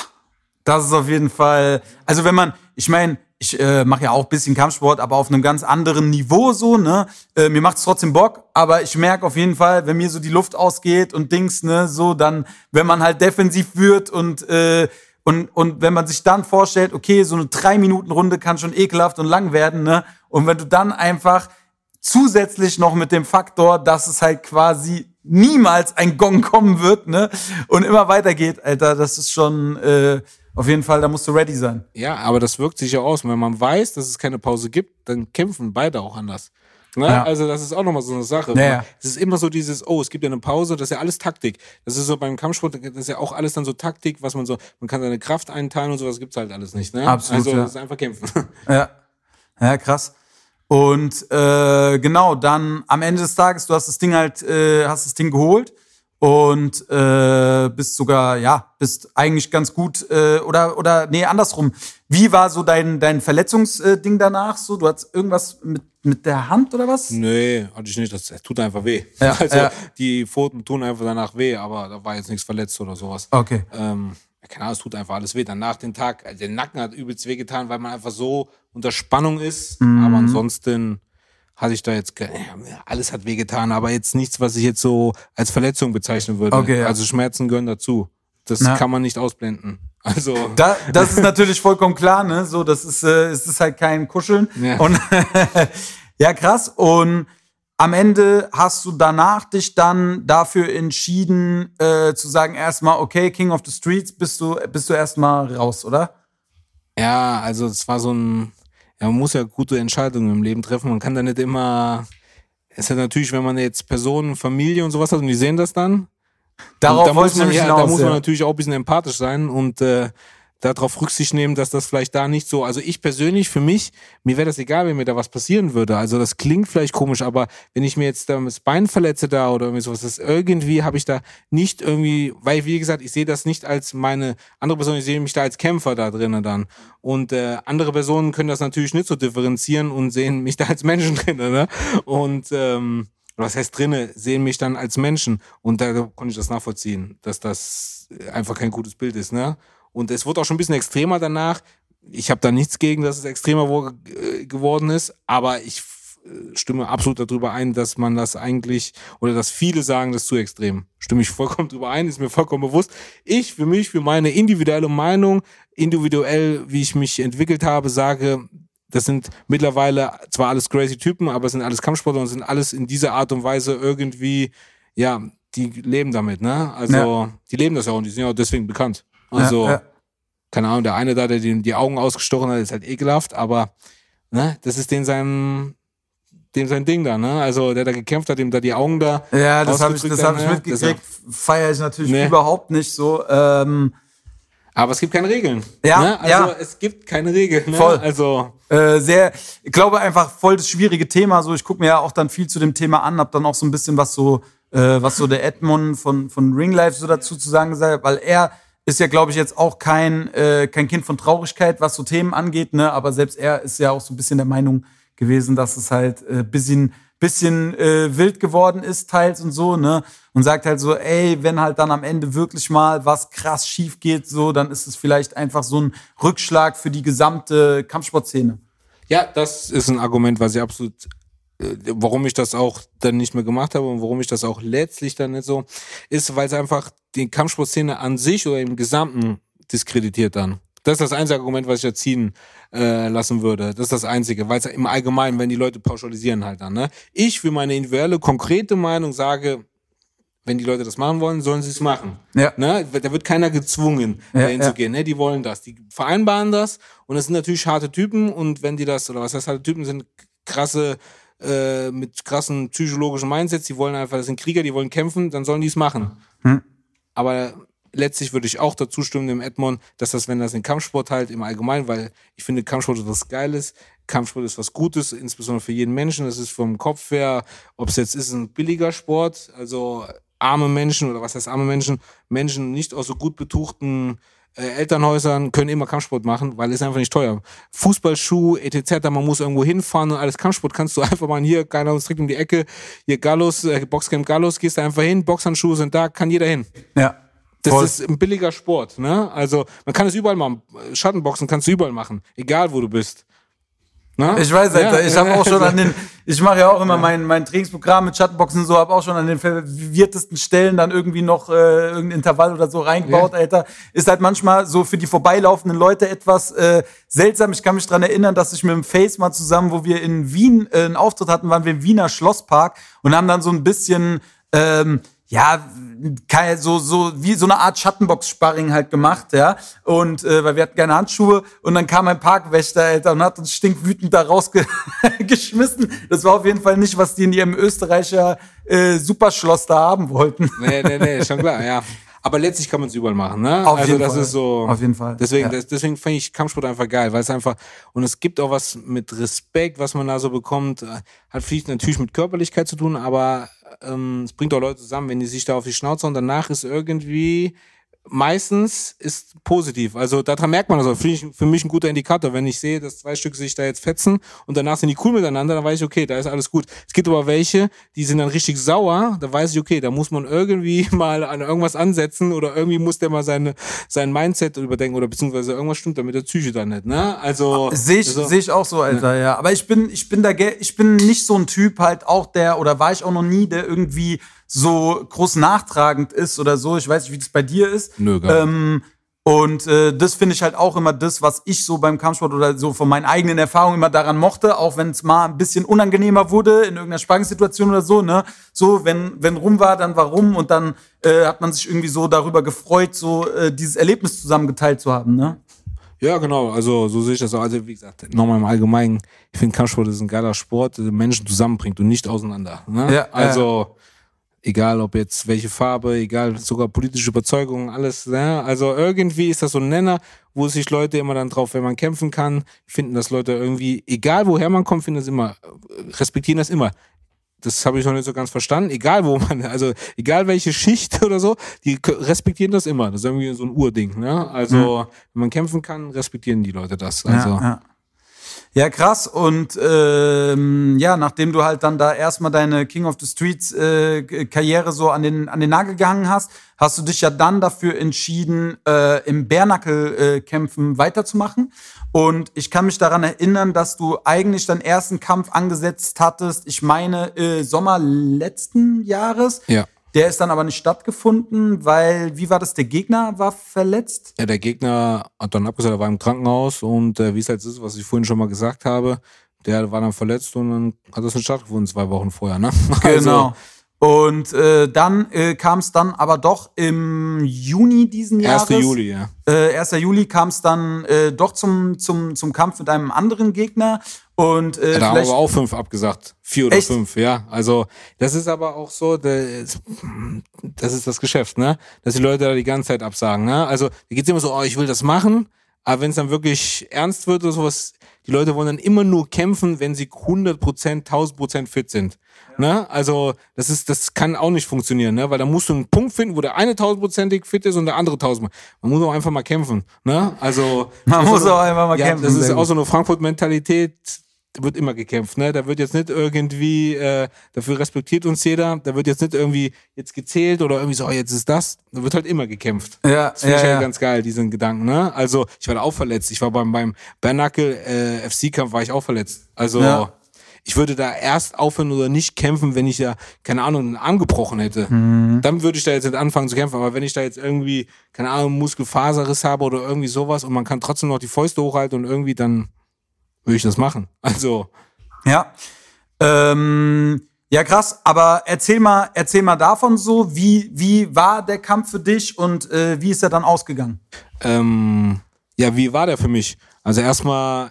das ist auf jeden Fall. Also wenn man, ich meine, ich äh, mache ja auch ein bisschen Kampfsport, aber auf einem ganz anderen Niveau so, ne? Äh, mir macht's trotzdem Bock, aber ich merke auf jeden Fall, wenn mir so die Luft ausgeht und Dings, ne, so dann, wenn man halt defensiv wird und äh, und, und wenn man sich dann vorstellt, okay, so eine drei Minuten Runde kann schon ekelhaft und lang werden, ne? Und wenn du dann einfach zusätzlich noch mit dem Faktor, dass es halt quasi niemals ein Gong kommen wird, ne? Und immer weitergeht, Alter, das ist schon äh, auf jeden Fall, da musst du ready sein. Ja, aber das wirkt sich ja aus. Wenn man weiß, dass es keine Pause gibt, dann kämpfen beide auch anders. Ne? Ja. Also das ist auch nochmal so eine Sache. Ja. Es ist immer so dieses, oh, es gibt ja eine Pause, das ist ja alles Taktik. Das ist so beim Kampfsport, das ist ja auch alles dann so Taktik, was man so, man kann seine Kraft einteilen und sowas gibt's halt alles nicht. Ne? Absolut, Also ja. das ist einfach kämpfen. Ja, ja krass. Und äh, genau, dann am Ende des Tages, du hast das Ding halt, äh, hast das Ding geholt und äh, bist sogar, ja, bist eigentlich ganz gut äh, oder oder nee, andersrum. Wie war so dein dein Verletzungsding danach? So, du hattest irgendwas mit mit der Hand oder was? Nee, hatte ich nicht. Das tut einfach weh. Ja, also ja. die Pfoten tun einfach danach weh, aber da war jetzt nichts verletzt oder sowas. Okay. Ähm, keine Ahnung, es tut einfach alles weh. Danach den Tag, also der Nacken hat übelst weh getan, weil man einfach so unter Spannung ist. Mhm. Aber ansonsten hatte ich da jetzt, alles hat weh getan, aber jetzt nichts, was ich jetzt so als Verletzung bezeichnen würde. Okay, ja. Also Schmerzen gehören dazu. Das Ja. kann man nicht ausblenden. Also, Da, das ist natürlich vollkommen klar, ne? So, das ist, äh, es ist halt kein Kuscheln. Ja. Und ja, krass. Und am Ende hast du danach dich dann dafür entschieden, äh, zu sagen, erstmal, okay, King of the Streets, bist du, bist du erstmal raus, oder? ja, also es war so ein, ja, man muss ja gute Entscheidungen im Leben treffen. Man kann da nicht immer, es ist ja natürlich, wenn man jetzt Personen, Familie und sowas hat und die sehen das dann, Darauf da muss man, ja, da muss man natürlich auch ein bisschen empathisch sein und äh, darauf Rücksicht nehmen, dass das vielleicht da nicht so. Also ich persönlich, für mich, mir wäre das egal, wenn mir da was passieren würde. Also das klingt vielleicht komisch, aber wenn ich mir jetzt da das Bein verletze da oder irgendwie sowas, das irgendwie habe ich da nicht irgendwie, weil wie gesagt, ich sehe das nicht als meine andere Person, ich sehe mich da als Kämpfer da drinnen dann. Und äh, andere Personen können das natürlich nicht so differenzieren und sehen mich da als Menschen drinnen. Ne? Und ähm, was heißt drinne, sehen mich dann als Menschen. Und da konnte ich das nachvollziehen, dass das einfach kein gutes Bild ist. Ne? Und es wurde auch schon ein bisschen extremer danach. Ich habe da nichts gegen, dass es extremer wo, äh, geworden ist, aber ich äh, stimme absolut darüber ein, dass man das eigentlich, oder dass viele sagen, das ist zu extrem. Stimme ich vollkommen drüber ein, ist mir vollkommen bewusst. Ich für mich, für meine individuelle Meinung, individuell, wie ich mich entwickelt habe, sage, das sind mittlerweile zwar alles crazy Typen, aber es sind alles Kampfsportler und sind alles in dieser Art und Weise irgendwie, ja, die leben damit, ne? Also, die leben das ja auch und die sind ja auch deswegen bekannt. Also, ja, ja. keine Ahnung, der eine da, der die, die Augen ausgestochen hat, ist halt ekelhaft, aber, ne, das ist den sein, dem sein Ding da, ne? Also, der da gekämpft hat, dem da die Augen da. Ja, das habe ich, das hab ich ne? mitgekriegt. Feiere ich natürlich Nee. überhaupt nicht so. Ähm, Aber es gibt keine Regeln. Ja, ne? Also, ja. es gibt keine Regeln, ne? Voll. Also, äh, sehr, ich glaube einfach voll das schwierige Thema. So, ich gucke mir ja auch dann viel zu dem Thema an, hab dann auch so ein bisschen was so, äh, was so der Edmund von von Ring Life so dazu zu sagen gesagt hat, weil er ist ja, glaube ich, jetzt auch kein äh, kein Kind von Traurigkeit, was so Themen angeht, ne? Aber selbst er ist ja auch so ein bisschen der Meinung gewesen, dass es halt äh, bisschen bisschen äh, wild geworden ist teils und so, ne? Und sagt halt so, ey, wenn halt dann am Ende wirklich mal was krass schief geht, so, dann ist es vielleicht einfach so ein Rückschlag für die gesamte Kampfsportszene. Ja, das ist ein Argument, was ich absolut warum ich das auch dann nicht mehr gemacht habe und warum ich das auch letztlich dann nicht so, ist, weil es einfach die Kampfsportszene an sich oder im Gesamten diskreditiert dann. Das ist das einzige Argument, was ich erziehen äh, lassen würde. Das ist das Einzige, weil es im Allgemeinen, wenn die Leute pauschalisieren halt dann. Ne? Ich für meine individuelle, konkrete Meinung sage, wenn die Leute das machen wollen, sollen sie es machen. Ja. Ne? Da wird keiner gezwungen, ja, dahin ja. zu gehen. Ne? Die wollen das. Die vereinbaren das und das sind natürlich harte Typen und wenn die das, oder was heißt harte Typen, sind krasse äh, mit krassen psychologischen Mindsets, die wollen einfach, das sind Krieger, die wollen kämpfen, dann sollen die es machen. Hm. Aber letztlich würde ich auch dazu stimmen, dem Edmond, dass das, wenn das in Kampfsport halt im Allgemeinen, weil ich finde, Kampfsport ist was Geiles, Kampfsport ist was Gutes, insbesondere für jeden Menschen. Das ist vom Kopf her, ob es jetzt ist ein billiger Sport, also arme Menschen oder was heißt arme Menschen, Menschen nicht aus so gut betuchten äh, Elternhäusern können immer Kampfsport machen, weil es einfach nicht teuer. Fußballschuh, etc., man muss irgendwo hinfahren und alles Kampfsport kannst du einfach mal hier, keiner uns direkt um die Ecke, hier Gallus, äh, Boxcamp Gallus, gehst du einfach hin, Boxhandschuhe sind da, kann jeder hin. Ja. Das Voll. ist ein billiger Sport, ne? Also, man kann es überall machen. Schattenboxen kannst du überall machen, egal wo du bist. Na? Ich weiß, Alter, ja, ich habe auch schon an den, ich mache ja auch immer mein, mein Trainingsprogramm mit Schattenboxen und so, habe auch schon an den verwirrtesten Stellen dann irgendwie noch äh, irgendein Intervall oder so reingebaut, ja. Alter. Ist halt manchmal so für die vorbeilaufenden Leute etwas äh, seltsam. Ich kann mich dran erinnern, dass ich mit dem Face mal zusammen, wo wir in Wien äh, einen Auftritt hatten, waren wir im Wiener Schlosspark und haben dann so ein bisschen ähm, ja, so, so wie so eine Art Schattenbox-Sparring halt gemacht, ja. Und äh, weil wir hatten keine Handschuhe und dann kam ein Parkwächter, Alter, und hat uns stinkwütend da rausgeschmissen. Das war auf jeden Fall nicht, was die in ihrem Österreicher äh, Superschloss da haben wollten. Nee, nee, nee, schon klar, ja. Aber letztlich kann man es überall machen, ne? Auf also jeden das Fall. ist so. Auf jeden Fall. Deswegen, ja. deswegen finde ich Kampfsport einfach geil, weil es einfach und es gibt auch was mit Respekt, was man da so bekommt. Hat viel natürlich mit Körperlichkeit zu tun, aber ähm, es bringt auch Leute zusammen, wenn die sich da auf die Schnauze und danach ist irgendwie meistens ist positiv. Also daran merkt man das auch. Finde ich für mich ein guter Indikator. Wenn ich sehe, dass zwei Stück sich da jetzt fetzen und danach sind die cool miteinander, dann weiß ich, okay, da ist alles gut. Es gibt aber welche, die sind dann richtig sauer, da weiß ich, okay, da muss man irgendwie mal an irgendwas ansetzen oder irgendwie muss der mal seine, sein Mindset überdenken oder beziehungsweise irgendwas stimmt da mit der Psyche dann nicht, ne? Also. Sehe ich, also, seh ich auch so, Alter, ja. ja. Aber ich bin, ich bin da, ich bin nicht so ein Typ halt auch der, oder war ich auch noch nie, der irgendwie so groß nachtragend ist oder so. Ich weiß nicht, wie das bei dir ist. Nö, gar ähm, und äh, das finde ich halt auch immer das, was ich so beim Kampfsport oder so von meinen eigenen Erfahrungen immer daran mochte, auch wenn es mal ein bisschen unangenehmer wurde in irgendeiner Sparringssituation oder so, ne? So, wenn, wenn rum war, dann war rum und dann äh, hat man sich irgendwie so darüber gefreut, so äh, dieses Erlebnis zusammen geteilt zu haben, ne? Ja, genau. Also so sehe ich das auch. Also wie gesagt, nochmal im Allgemeinen, ich finde Kampfsport ist ein geiler Sport, der Menschen zusammenbringt und nicht auseinander. Ne? Ja, also egal ob jetzt welche Farbe, egal sogar politische Überzeugungen, alles. Ne? Also irgendwie ist das so ein Nenner, wo sich Leute immer dann drauf, wenn man kämpfen kann, finden das Leute irgendwie, egal woher man kommt, finden das immer, respektieren das immer. Das habe ich noch nicht so ganz verstanden. Egal wo man, also egal welche Schicht oder so, die respektieren das immer. Das ist irgendwie so ein Urding. Ne? Also mhm. wenn man kämpfen kann, respektieren die Leute das. Also. Ja, ja. Ja, krass. Und ähm, ja, nachdem du halt dann da erstmal deine King of the Streets äh, Karriere so an den, an den Nagel gehangen hast, hast du dich ja dann dafür entschieden, äh, im Bärnackel-Kämpfen äh, weiterzumachen. Und ich kann mich daran erinnern, dass du eigentlich deinen ersten Kampf angesetzt hattest, ich meine, äh, Sommer letzten Jahres. Ja. Der ist dann aber nicht stattgefunden, weil, wie war das, der Gegner war verletzt? Ja, der Gegner hat dann abgesagt, er war im Krankenhaus und äh, wie es halt ist, was ich vorhin schon mal gesagt habe, der war dann verletzt und dann hat das nicht stattgefunden, zwei Wochen vorher, ne? Genau. Also, und äh, dann äh, kam es dann aber doch im Juni diesen Jahres. 1. Juli, ja. Äh, 1. Juli kam es dann äh, doch zum, zum, zum Kampf mit einem anderen Gegner. Und, äh, da haben wir aber auch fünf abgesagt. Vier oder Echt? fünf, ja. Also, das ist aber auch so, das ist das Geschäft, ne? Dass die Leute da die ganze Zeit absagen, ne? Also, da geht's immer so, oh, ich will das machen, aber wenn es dann wirklich ernst wird oder sowas, die Leute wollen dann immer nur kämpfen, wenn sie 100 Prozent, 1000 Prozent fit sind. Ja. Ne? Also, das ist, das kann auch nicht funktionieren, ne? Weil da musst du einen Punkt finden, wo der eine tausendprozentig fit ist und der andere tausend. Man muss auch einfach mal kämpfen, ne? Also. Man muss auch einfach mal ja, kämpfen. Das ist auch so eine Frankfurt-Mentalität wird immer gekämpft, ne? Da wird jetzt nicht irgendwie, äh, dafür respektiert uns jeder, da wird jetzt nicht irgendwie jetzt gezählt oder irgendwie so, oh, jetzt ist das. Da wird halt immer gekämpft. Ja, das finde ja, ich ja. ganz geil, diesen Gedanken, ne? Also, ich war da auch verletzt. Ich war beim, beim Bernacle äh, FC-Kampf war ich auch verletzt. Also, ja. ich würde da erst aufhören oder nicht kämpfen, wenn ich ja, keine Ahnung, einen Arm gebrochen hätte. Mhm. Dann würde ich da jetzt nicht anfangen zu kämpfen. Aber wenn ich da jetzt irgendwie, keine Ahnung, Muskelfaserriss habe oder irgendwie sowas und man kann trotzdem noch die Fäuste hochhalten und irgendwie, dann würde ich das machen. Also. Ja. Ähm, ja, krass. Aber erzähl mal, erzähl mal davon so. Wie, wie war der Kampf für dich und äh, wie ist er dann ausgegangen? Ähm, ja, wie war der für mich? Also erstmal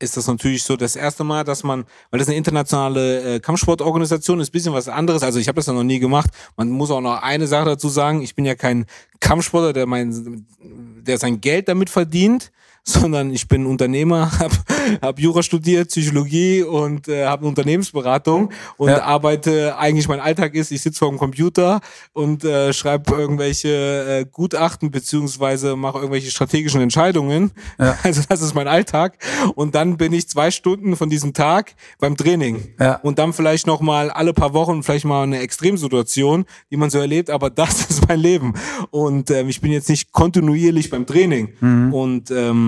ist das natürlich so das erste Mal, dass man, weil das eine internationale äh, Kampfsportorganisation ist, bisschen was anderes. Also ich habe das ja noch nie gemacht. Man muss auch noch eine Sache dazu sagen: Ich bin ja kein Kampfsportler, der mein, der sein Geld damit verdient sondern ich bin Unternehmer, habe hab Jura studiert, Psychologie und äh, habe eine Unternehmensberatung und ja. arbeite, eigentlich mein Alltag ist, ich sitze vor dem Computer und äh, schreibe irgendwelche äh, Gutachten beziehungsweise mache irgendwelche strategischen Entscheidungen. Ja. Also das ist mein Alltag. Und dann bin ich zwei Stunden von diesem Tag beim Training. Ja. Und dann vielleicht nochmal alle paar Wochen vielleicht mal eine Extremsituation, die man so erlebt, aber das ist mein Leben. Und ähm, ich bin jetzt nicht kontinuierlich beim Training. Mhm. Und ähm,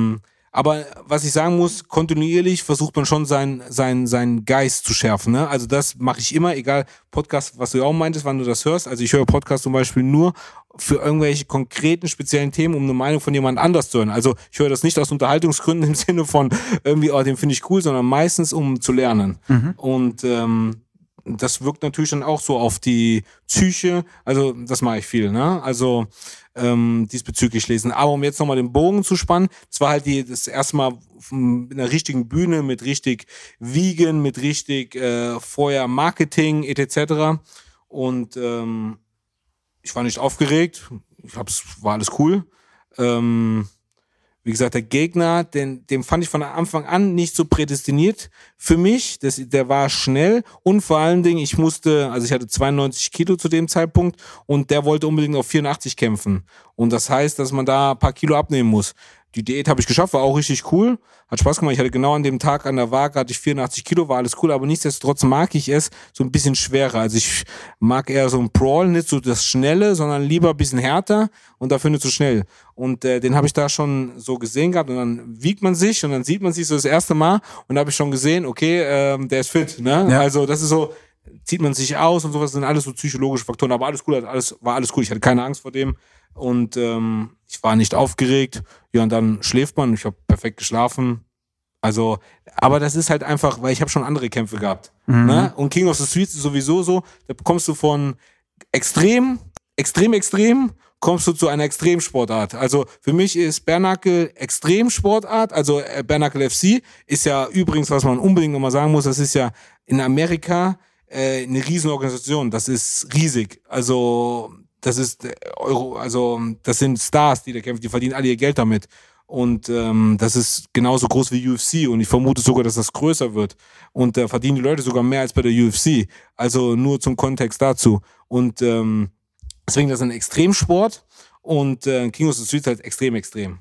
aber was ich sagen muss, kontinuierlich versucht man schon seinen sein, sein Geist zu schärfen. Ne? Also das mache ich immer, egal Podcast, was du auch meintest, wann du das hörst. Also ich höre Podcast zum Beispiel nur für irgendwelche konkreten, speziellen Themen, um eine Meinung von jemand anders zu hören. Also ich höre das nicht aus Unterhaltungsgründen im Sinne von irgendwie, oh, den finde ich cool, sondern meistens, um zu lernen. Mhm. Und ähm, das wirkt natürlich dann auch so auf die Psyche. Also das mache ich viel. Ne? Also ähm, diesbezüglich lesen. Aber um jetzt nochmal den Bogen zu spannen, das war halt die, das erste Mal in einer richtigen Bühne mit richtig Wiegen, mit richtig äh, vorher Marketing etc. Und ähm, ich war nicht aufgeregt, ich hab's, war alles cool. Ähm, wie gesagt, der Gegner, den, dem fand ich von Anfang an nicht so prädestiniert für mich. Das, der war schnell und vor allen Dingen, ich musste, also ich hatte 92 Kilo zu dem Zeitpunkt und der wollte unbedingt auf 84 kämpfen. Und das heißt, dass man da ein paar Kilo abnehmen muss. Die Diät habe ich geschafft, war auch richtig cool. Hat Spaß gemacht. Ich hatte genau an dem Tag an der Waage hatte ich 84 Kilo, war alles cool, aber nichtsdestotrotz mag ich es so ein bisschen schwerer. Also ich mag eher so ein Brawl, nicht so das Schnelle, sondern lieber ein bisschen härter und dafür nicht so schnell. Und äh, den habe ich da schon so gesehen gehabt und dann wiegt man sich und dann sieht man sich so das erste Mal und da habe ich schon gesehen, okay, ähm, der ist fit. Ne? Ja. Also das ist so, zieht man sich aus und sowas, das sind alles so psychologische Faktoren, aber alles cool, alles, war alles cool. Ich hatte keine Angst vor dem und ähm, ich war nicht aufgeregt. Ja, und dann schläft man. Ich habe perfekt geschlafen. Also, aber das ist halt einfach, weil ich habe schon andere Kämpfe gehabt. Mhm. Ne? Und King of the Streets ist sowieso so, da kommst du von extrem, extrem, extrem, kommst du zu einer Extremsportart. Also für mich ist Bernacle Extremsportart, also äh, Bernacle FC ist ja übrigens, was man unbedingt nochmal sagen muss, das ist ja in Amerika äh, eine Riesenorganisation. Das ist riesig. Also das ist äh, Euro, also das sind Stars, die da kämpfen, die verdienen alle ihr Geld damit. Und ähm, das ist genauso groß wie UFC und ich vermute sogar, dass das größer wird. Und da äh, verdienen die Leute sogar mehr als bei der UFC. Also nur zum Kontext dazu. Und ähm, deswegen das ist ein Extremsport und äh, King of the Street halt extrem, extrem.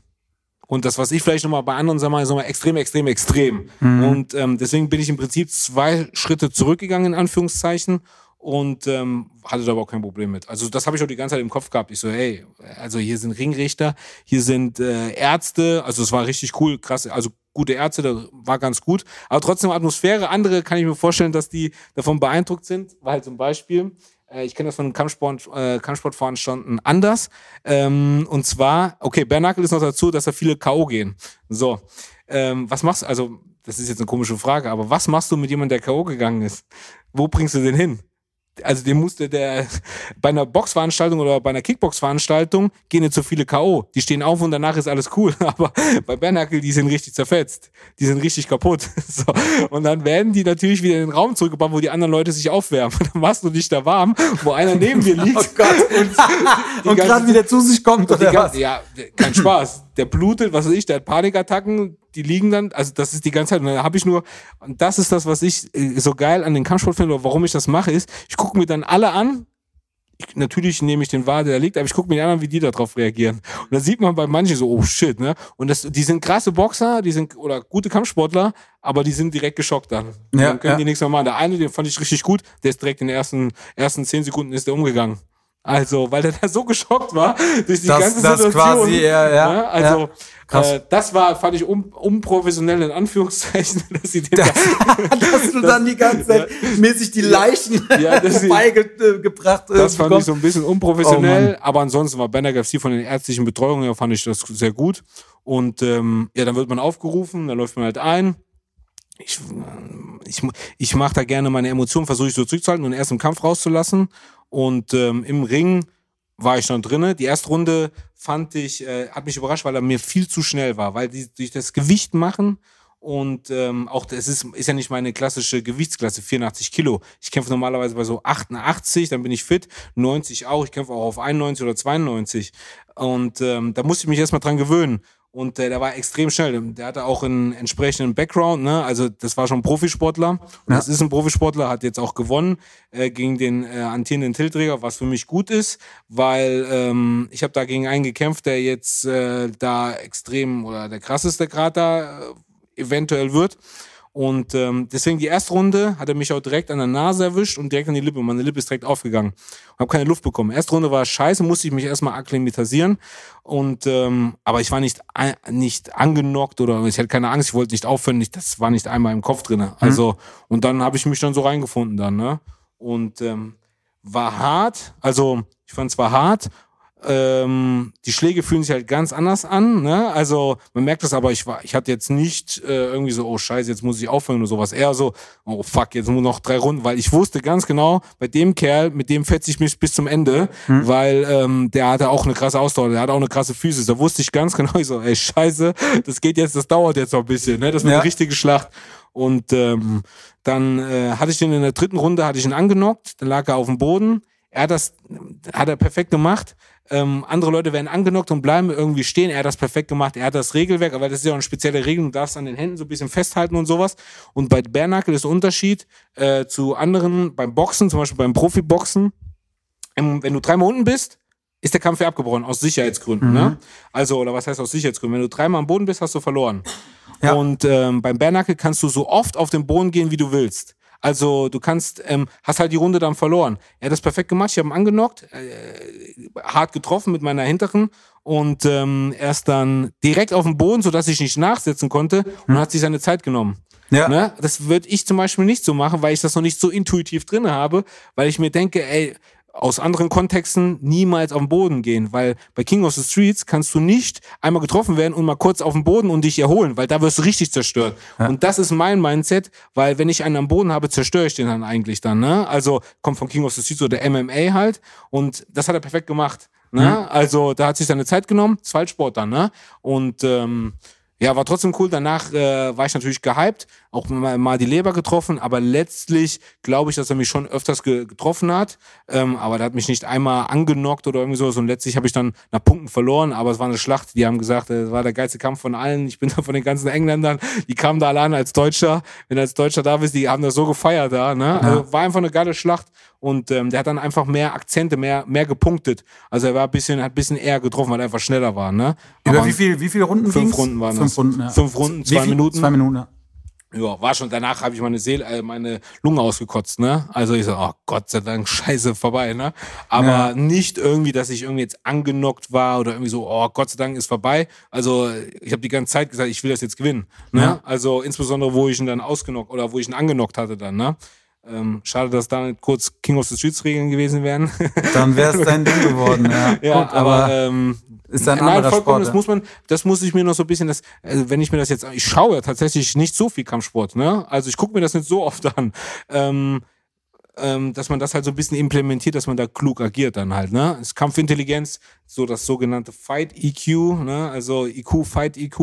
Und das, was ich vielleicht nochmal bei anderen sage, ist nochmal extrem, extrem, extrem. Mhm. Und ähm, deswegen bin ich im Prinzip zwei Schritte zurückgegangen, in Anführungszeichen, und ähm, hatte da aber auch kein Problem mit. Also das habe ich auch die ganze Zeit im Kopf gehabt. Ich so, hey, also hier sind Ringrichter, hier sind äh, Ärzte, also es war richtig cool, krass, also gute Ärzte, da war ganz gut. Aber trotzdem Atmosphäre, andere kann ich mir vorstellen, dass die davon beeindruckt sind. War halt zum Beispiel, äh, ich kenne das von Kampfsport, äh, Kampfsportveranstaltungen anders. Ähm, und zwar, okay, Bernacle ist noch dazu, dass da viele K.O. gehen. So, ähm, was machst du, also das ist jetzt eine komische Frage, aber was machst du mit jemandem, der K.O. gegangen ist? Wo bringst du den hin? Also dem musste der bei einer Boxveranstaltung oder bei einer Kickbox-Veranstaltung gehen nicht so viele K.O. Die stehen auf und danach ist alles cool. Aber bei Bernacle, die sind richtig zerfetzt. Die sind richtig kaputt. So. Und dann werden die natürlich wieder in den Raum zurückgebracht, wo die anderen Leute sich aufwärmen. Dann machst du dich da warm, wo einer neben dir liegt. Oh Gott. Und, und gerade wieder zu sich kommt. Oder was? Ja, kein Spaß. Der blutet, was weiß ich, der hat Panikattacken, die liegen dann, also das ist die ganze Zeit, und dann habe ich nur, und das ist das, was ich äh, so geil an den Kampfsport finde, oder warum ich das mache, ist, ich gucke mir dann alle an, ich, natürlich nehme ich den wahr, der da liegt, aber ich gucke mir an, wie die darauf reagieren. Und da sieht man bei manchen so, oh shit, ne? Und das, die sind krasse Boxer, die sind, oder gute Kampfsportler, aber die sind direkt geschockt dann. Ja, dann können ja. die nichts mehr machen. Der eine, den fand ich richtig gut, der ist direkt in den ersten, ersten zehn Sekunden ist der umgegangen. Also, weil der da so geschockt war durch die Das- ganze das Situation. quasi, ja, ja, Ne? Also, ja. Äh, das war, fand ich un unprofessionell in Anführungszeichen, dass sie den da, Dass du dann die ganze Zeit mäßig die Leichen Ja, das- vorbeigebracht Das fand ich so ein bisschen unprofessionell, Oh aber ansonsten war Banner FC von den ärztlichen Betreuungen her fand ich das sehr gut. Und ähm, ja, dann wird man aufgerufen, dann läuft man halt ein. Ich, ich, ich mache da gerne meine Emotionen, versuche ich so zurückzuhalten und erst im Kampf rauszulassen. Und ähm, im Ring war ich dann drinne. Die erste Runde fand ich, äh, hat mich überrascht, weil er mir viel zu schnell war, weil die durch das Gewicht machen und ähm, auch das ist, ist ja nicht meine klassische Gewichtsklasse, 84 Kilo. Ich kämpfe normalerweise bei so 88, dann bin ich fit, 90 auch, ich kämpfe auch auf 91 oder 92. Und ähm, da musste ich mich erstmal dran gewöhnen. Und äh, der war extrem schnell. Der hatte auch einen entsprechenden Background, ne? Also das war schon ein Profisportler. Und das ist ein Profisportler, hat jetzt auch gewonnen äh, gegen den äh, amtierenden Titelträger, was für mich gut ist, weil ähm, ich habe da gegen einen gekämpft, der jetzt äh, da extrem oder der krasseste gerade da äh, eventuell wird. Und ähm, deswegen die erste Runde hat er mich auch direkt an der Nase erwischt und direkt an die Lippe. Meine Lippe ist direkt aufgegangen. Habe keine Luft bekommen. Erste Runde war scheiße, musste ich mich erstmal akklimatisieren. Und ähm, aber ich war nicht nicht angenockt oder ich hatte keine Angst, ich wollte nicht aufhören. Nicht, das war nicht einmal im Kopf drinne. Also und dann habe ich mich dann so reingefunden dann, ne? Und ähm, war hart. Also ich fand es war hart. Ähm, die Schläge fühlen sich halt ganz anders an, ne? Also man merkt das, aber ich war, ich hatte jetzt nicht äh, irgendwie so, oh Scheiße, jetzt muss ich aufhören oder sowas. Eher so, oh fuck, jetzt muss noch drei Runden, weil ich wusste ganz genau, bei dem Kerl, mit dem fetze ich mich bis zum Ende, weil ähm, der hatte auch eine krasse Ausdauer, der hatte auch eine krasse Physis. Da wusste ich ganz genau, ich so, ey Scheiße, das geht jetzt, das dauert jetzt noch ein bisschen, ne? Das wird Ja. eine richtige Schlacht. Und ähm, dann äh, hatte ich den in der dritten Runde, hatte ich ihn angenockt, dann lag er auf dem Boden. Er hat das, hat er perfekt gemacht. Ähm, andere Leute werden angenockt und bleiben irgendwie stehen. Er hat das perfekt gemacht. Er hat das Regelwerk, aber das ist ja auch eine spezielle Regel. Du darfst an den Händen so ein bisschen festhalten und sowas. Und bei Bärnackel ist der Unterschied äh, zu anderen beim Boxen, zum Beispiel beim Profiboxen. Ähm, wenn du dreimal unten bist, ist der Kampf ja abgebrochen, aus Sicherheitsgründen. Ne? Also, oder was heißt aus Sicherheitsgründen? Wenn du dreimal am Boden bist, hast du verloren. Ja. Und ähm, beim Bärnackel kannst du so oft auf den Boden gehen, wie du willst. Also du kannst, ähm, hast halt die Runde dann verloren. Er hat das perfekt gemacht, ich habe ihn angenockt, äh, hart getroffen mit meiner hinteren und ähm, erst dann direkt auf den Boden, sodass ich nicht nachsetzen konnte und hat sich seine Zeit genommen. Ja. Ne? Das würde ich zum Beispiel nicht so machen, weil ich das noch nicht so intuitiv drin habe, weil ich mir denke, ey, aus anderen Kontexten niemals auf den Boden gehen, weil bei King of the Streets kannst du nicht einmal getroffen werden und mal kurz auf den Boden und dich erholen, weil da wirst du richtig zerstört. Und das ist mein Mindset, weil wenn ich einen am Boden habe, zerstöre ich den dann eigentlich dann, ne? Also kommt von King of the Streets oder MMA halt und das hat er perfekt gemacht, ne? Also da hat sich seine Zeit genommen, ist Fallsport dann, ne? Und ähm, ja, war trotzdem cool. Danach äh, war ich natürlich gehypt, auch mal, mal die Leber getroffen, aber letztlich glaube ich, dass er mich schon öfters ge getroffen hat. Ähm, aber der hat mich nicht einmal angenockt oder irgendwie sowas. Und letztlich habe ich dann nach Punkten verloren, aber es war eine Schlacht. Die haben gesagt, äh, es war der geilste Kampf von allen. Ich bin da von den ganzen Engländern, die kamen da alle an als Deutscher. Wenn du als Deutscher da bist, die haben das so gefeiert da. Ne? Also war einfach eine geile Schlacht. Und ähm, der hat dann einfach mehr Akzente, mehr, mehr gepunktet. Also er war ein bisschen, hat ein bisschen eher getroffen, weil er einfach schneller war. Ne? Über Aber- wie, viel, wie viele Runden Fünf ging's? Runden waren Fünf das. Runden, ja. Fünf Runden, zwei? Minuten. Zwei Minuten, ja. Ja, war schon, danach habe ich meine Seele, äh, meine Lunge ausgekotzt, ne? Also ich so, oh Gott sei Dank, scheiße, vorbei, ne? Aber Ja. nicht irgendwie, dass ich irgendwie jetzt angenockt war oder irgendwie so, oh Gott sei Dank ist vorbei. Also ich habe die ganze Zeit gesagt, ich will das jetzt gewinnen, ne? Ja. Also insbesondere, wo ich ihn dann ausgenockt oder wo ich ihn angenockt hatte dann, ne? Ähm, schade, dass da nicht kurz King of the Streets Regeln gewesen wären. Dann wäre es dein Ding geworden, ja. Ja, Gut, aber, aber ähm, ist ein nein, anderer vollkommen, Sport. das muss man, das muss ich mir noch so ein bisschen, das, also wenn ich mir das jetzt, ich schaue ja tatsächlich nicht so viel Kampfsport, ne? Also ich gucke mir das nicht so oft an. Ähm, ähm, dass man das halt so ein bisschen implementiert, dass man da klug agiert dann halt, ne? Das ist Kampfintelligenz, so das sogenannte Fight EQ, ne? Also IQ, Fight IQ,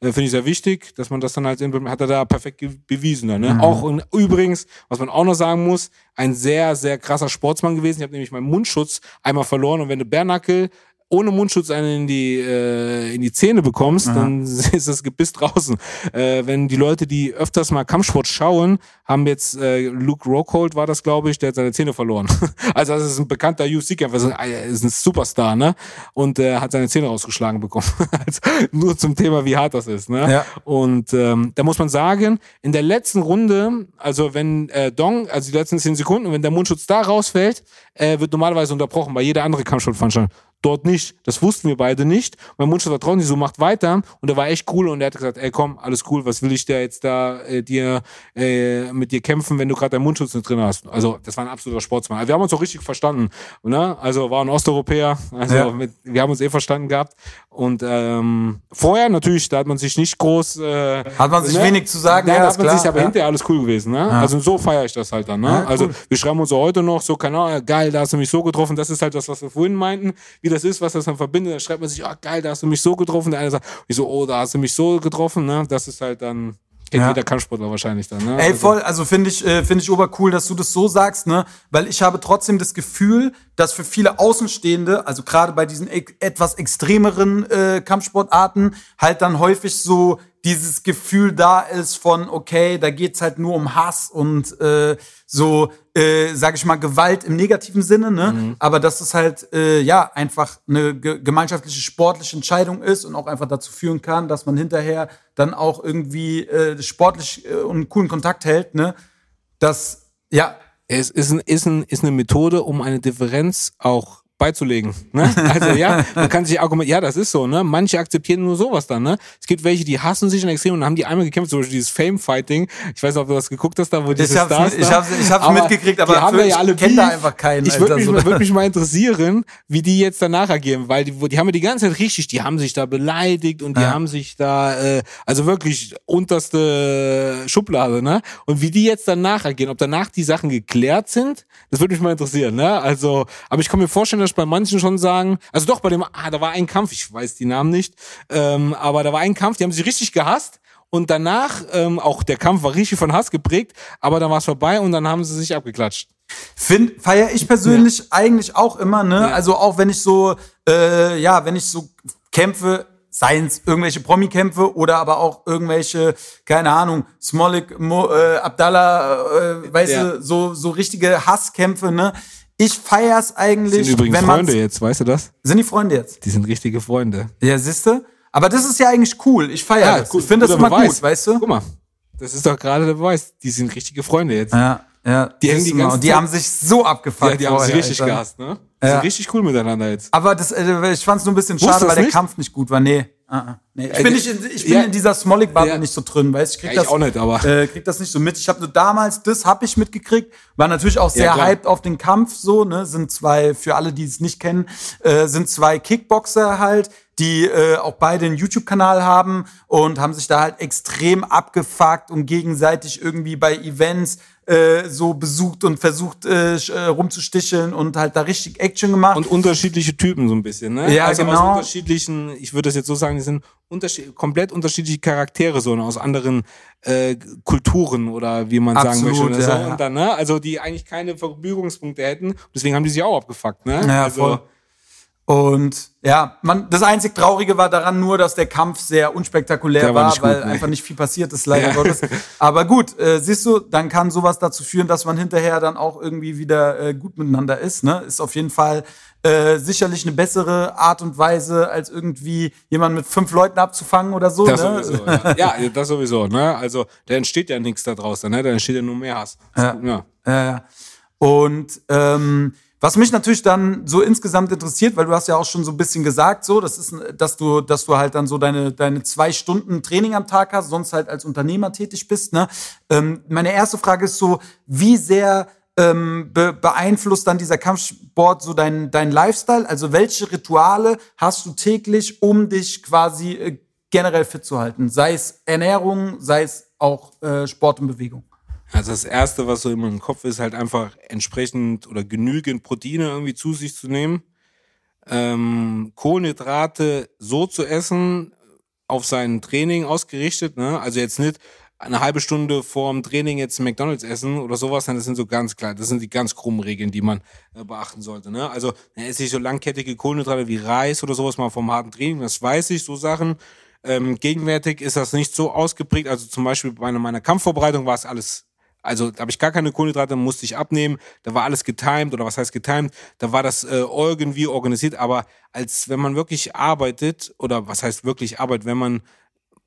äh, finde ich sehr wichtig, dass man das dann halt implementiert, hat er da perfekt bewiesen dann, ne? Auch und übrigens, was man auch noch sagen muss, ein sehr, sehr krasser Sportsmann gewesen. Ich habe nämlich meinen Mundschutz einmal verloren und wenn du Bärnackel ohne Mundschutz einen in die, äh, in die Zähne bekommst, Aha. dann ist das Gebiss draußen. Äh, wenn die Leute, die öfters mal Kampfsport schauen, haben jetzt äh, Luke Rockhold war das, glaube ich, der hat seine Zähne verloren. also das ist ein bekannter UFC-Kämpfer, ist, ein- ist ein Superstar, ne? Und äh, hat seine Zähne rausgeschlagen bekommen. also, nur zum Thema, wie hart das ist, ne? Ja. Und ähm, da muss man sagen, in der letzten Runde, also wenn äh, Dong, also die letzten 10 Sekunden, wenn der Mundschutz da rausfällt, äh, wird normalerweise unterbrochen bei jeder andere Kampfsportveranstaltung. Dort nicht. Das wussten wir beide nicht. Mein Mundschutz war draußen, die so macht weiter und er war echt cool und er hat gesagt, ey komm, alles cool, was will ich da jetzt da äh, dir äh, mit dir kämpfen, wenn du gerade deinen Mundschutz nicht drin hast. Also das war ein absoluter Sportsmann. Also, wir haben uns auch richtig verstanden. Ne? Also war ein Osteuropäer, also Ja. mit, wir haben uns eh verstanden gehabt. Und ähm, vorher natürlich, da hat man sich nicht groß äh, Hat man sich ne? wenig zu sagen, ja, ja, hat man klar. sich aber ja. hinterher alles cool gewesen, ne? Also so feiere ich das halt dann, ne? Ja, cool. Also wir schreiben uns heute noch so, keine Ahnung, geil, da hast du mich so getroffen, das ist halt das, was wir vorhin meinten, wie das ist, was das dann verbindet, da schreibt man sich, ah geil, da hast du mich so getroffen, der eine sagt, ich so, oh, da hast du mich so getroffen, ne? Das ist halt dann, kennt Ja. jeder Kampfsportler wahrscheinlich dann, ne? Ey, Also- voll, also finde ich, äh, finde ich obercool, dass du das so sagst, ne? Weil ich habe trotzdem das Gefühl, dass für viele Außenstehende, also gerade bei diesen e etwas extremeren äh, Kampfsportarten, halt dann häufig so dieses Gefühl da ist von, okay, da geht's halt nur um Hass und äh, so, äh, sag ich mal, Gewalt im negativen Sinne, ne? Aber dass es halt, äh, ja, einfach eine ge gemeinschaftliche sportliche Entscheidung ist und auch einfach dazu führen kann, dass man hinterher dann auch irgendwie äh, sportlich äh, und coolen Kontakt hält, ne? Das, ja, es ist, ein, ist, ein, ist eine Methode, um eine Differenz auch beizulegen. Ne? Also ja, man kann sich argumentieren, ja, das ist so, ne? Manche akzeptieren nur sowas dann, ne? Es gibt welche, die hassen sich in extrem und haben die einmal gekämpft, zum Beispiel dieses Fame-Fighting. Ich weiß nicht, ob du das geguckt hast, da wo diese ich hab's, Stars ich hab's, ich hab's mitgekriegt, aber die haben ja alle ich kenn da einfach keinen. Ich würde mich, so. würd mich mal interessieren, wie die jetzt danach agieren, weil die, die haben ja die ganze Zeit richtig, die haben sich da beleidigt und die Ja. haben sich da, äh, also wirklich unterste Schublade, ne? Und wie die jetzt danach agieren, ob danach die Sachen geklärt sind, das würde mich mal interessieren, ne? Also, aber ich kann mir vorstellen, dass bei manchen schon sagen, also doch, bei dem, ah, da war ein Kampf, ich weiß die Namen nicht, ähm, aber da war ein Kampf, die haben sich richtig gehasst. Und danach, ähm, auch der Kampf war richtig von Hass geprägt, aber dann war es vorbei und dann haben sie sich abgeklatscht. Find, feier ich persönlich eigentlich auch immer, ne? Ja. Also auch wenn ich so, äh, ja, wenn ich so kämpfe, seien es irgendwelche Promi-Kämpfe oder aber auch irgendwelche, keine Ahnung, Smolik, Mo, äh, Abdallah, äh, weißt Ja. du, so, so richtige Hasskämpfe, ne? Ich feier's eigentlich, Sind übrigens wenn Freunde jetzt, weißt du das? Sind die Freunde jetzt? Die sind richtige Freunde. Ja, siehste? Aber das ist ja eigentlich cool. Ich feiere das. gut, ich finde das immer Beweis. gut, weißt du? Guck mal, das ist doch gerade der Beweis. Die sind richtige Freunde jetzt. Ja, ja. Die hängen die ganze die haben sich so abgefuckt. Ja, die haben sich richtig gehasst, ne? Die Ja. sind richtig cool miteinander jetzt. Aber das, äh, ich fand's nur ein bisschen schade, weil der nicht? Kampf nicht gut war. Nee. Uh -uh. nee. Ich bin, nicht in, ich bin ja. in dieser Smolik-Bubble Ja. nicht so drin, weißt du? Ich krieg Ja, ich das auch nicht, aber- Äh, krieg das nicht so mit. Ich habe nur damals, das habe ich mitgekriegt. War natürlich auch sehr hyped auf den Kampf so, ne? Sind zwei, für alle, die es nicht kennen, äh, sind zwei Kickboxer halt, die äh, auch beide einen YouTube-Kanal haben und haben sich da halt extrem abgefuckt und gegenseitig irgendwie bei Events äh, so besucht und versucht äh, äh, rumzusticheln und halt da richtig Action gemacht. Und unterschiedliche Typen so ein bisschen, ne? Ja, also genau. aus unterschiedlichen, ich würde das jetzt so sagen, die sind unterschied komplett unterschiedliche Charaktere, so ne? aus anderen äh, Kulturen oder wie man sagen Absolut, möchte. Ne? So, ja, ja. Und dann, ne? Also die eigentlich keine Verbügungspunkte hätten. Deswegen haben die sich auch abgefuckt, ne? Ja, also, voll. Und ja, man, das einzig Traurige war daran nur, dass der Kampf sehr unspektakulär Der war war, gut, weil nee. einfach nicht viel passiert ist, leider Ja. Gottes. Aber gut, äh, siehst du, dann kann sowas dazu führen, dass man hinterher dann auch irgendwie wieder äh, gut miteinander ist. Ne? Ist auf jeden Fall äh, sicherlich eine bessere Art und Weise, als irgendwie jemanden mit fünf Leuten abzufangen oder so. Das ne? sowieso, ja. ja, das sowieso, ne? Also da entsteht ja nichts da draußen, ne? Da entsteht ja nur mehr Hass. Ja. ja. Ja, ja. Und ähm, was mich natürlich dann so insgesamt interessiert, weil du hast ja auch schon so ein bisschen gesagt, so, das ist, dass du, dass du halt dann so deine, deine zwei Stunden Training am Tag hast, sonst halt als Unternehmer tätig bist. Ne? Ähm, meine erste Frage ist so, wie sehr ähm, be beeinflusst dann dieser Kampfsport so dein, dein Lifestyle? Also welche Rituale hast du täglich, um dich quasi äh, generell fit zu halten? Sei es Ernährung, sei es auch äh, Sport und Bewegung. Also das Erste, was so in meinem Kopf ist, halt einfach entsprechend oder genügend Proteine irgendwie zu sich zu nehmen. Ähm, Kohlenhydrate so zu essen, auf sein Training ausgerichtet. Ne? Also jetzt nicht eine halbe Stunde vorm Training jetzt McDonalds essen oder sowas, das sind so ganz klar, das sind die ganz krummen Regeln, die man äh, beachten sollte. Ne? Also dann esse ich so langkettige Kohlenhydrate wie Reis oder sowas mal vom harten Training, das weiß ich, so Sachen. Ähm, gegenwärtig ist das nicht so ausgeprägt. Also zum Beispiel bei meiner Kampfvorbereitung war es alles also da habe ich gar keine Kohlenhydrate, musste ich abnehmen. Da war alles getimed oder was heißt getimed? Da war das äh, irgendwie organisiert. Aber als wenn man wirklich arbeitet oder was heißt wirklich arbeitet, wenn man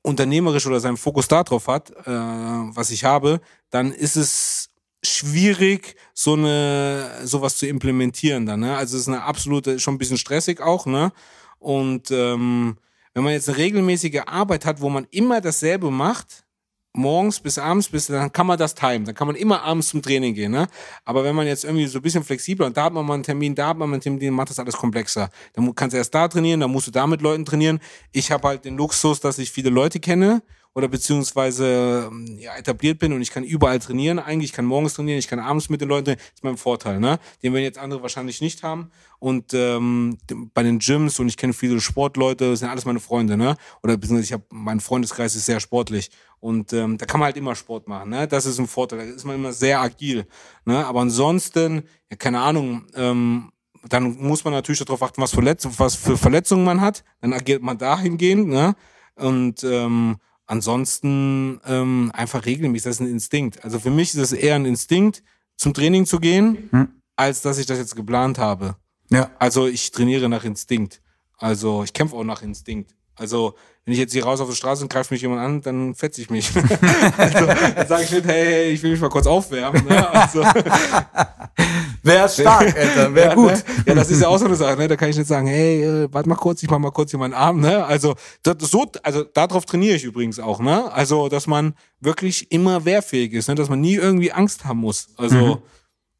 unternehmerisch oder seinen Fokus darauf hat, äh, was ich habe, dann ist es schwierig, so eine sowas zu implementieren dann. Ne? Also es ist eine absolute, schon ein bisschen stressig auch. Ne? Und ähm, wenn man jetzt eine regelmäßige Arbeit hat, wo man immer dasselbe macht, morgens bis abends bis, dann kann man das timen. Dann kann man immer abends zum Training gehen. Ne? Aber wenn man jetzt irgendwie so ein bisschen flexibler und da hat man mal einen Termin, da hat man mal einen Termin, dann macht das alles komplexer. Dann kannst du erst da trainieren, dann musst du da mit Leuten trainieren. Ich habe halt den Luxus, dass ich viele Leute kenne oder beziehungsweise ähm, ja, etabliert bin und ich kann überall trainieren eigentlich, ich kann morgens trainieren, ich kann abends mit den Leuten trainieren, das ist mein Vorteil, ne? Den wir jetzt andere wahrscheinlich nicht haben. Und ähm, bei den Gyms und ich kenne viele Sportleute, das sind alles meine Freunde, ne? Oder beziehungsweise ich habe, mein Freundeskreis ist sehr sportlich. Und ähm, da kann man halt immer Sport machen, ne? Das ist ein Vorteil, da ist man immer sehr agil. Ne? Aber ansonsten, ja, keine Ahnung, ähm, dann muss man natürlich darauf achten, was für, Letz was für Verletzungen man hat. Dann agiert man dahingehend, ne? Und ähm, Ansonsten ähm, einfach regelmäßig, das ist ein Instinkt. Also für mich ist es eher ein Instinkt, zum Training zu gehen, hm. als dass ich das jetzt geplant habe. Ja. Also ich trainiere nach Instinkt. Also ich kämpfe auch nach Instinkt. Also wenn ich jetzt hier raus auf die Straße und greift mich jemand an, dann fetze ich mich. also, dann sage ich nicht, hey, ich will mich mal kurz aufwärmen. Ne? Also, Wäre stark, Alter, wäre gut. Ne? Ja, das ist ja auch so eine Sache, ne? Da kann ich nicht sagen, hey, äh, warte mal kurz, ich mach mal kurz hier meinen Arm, ne? Also, das, so, also darauf trainiere ich übrigens auch, ne? Also, dass man wirklich immer wehrfähig ist, ne? Dass man nie irgendwie Angst haben muss. Also, mhm.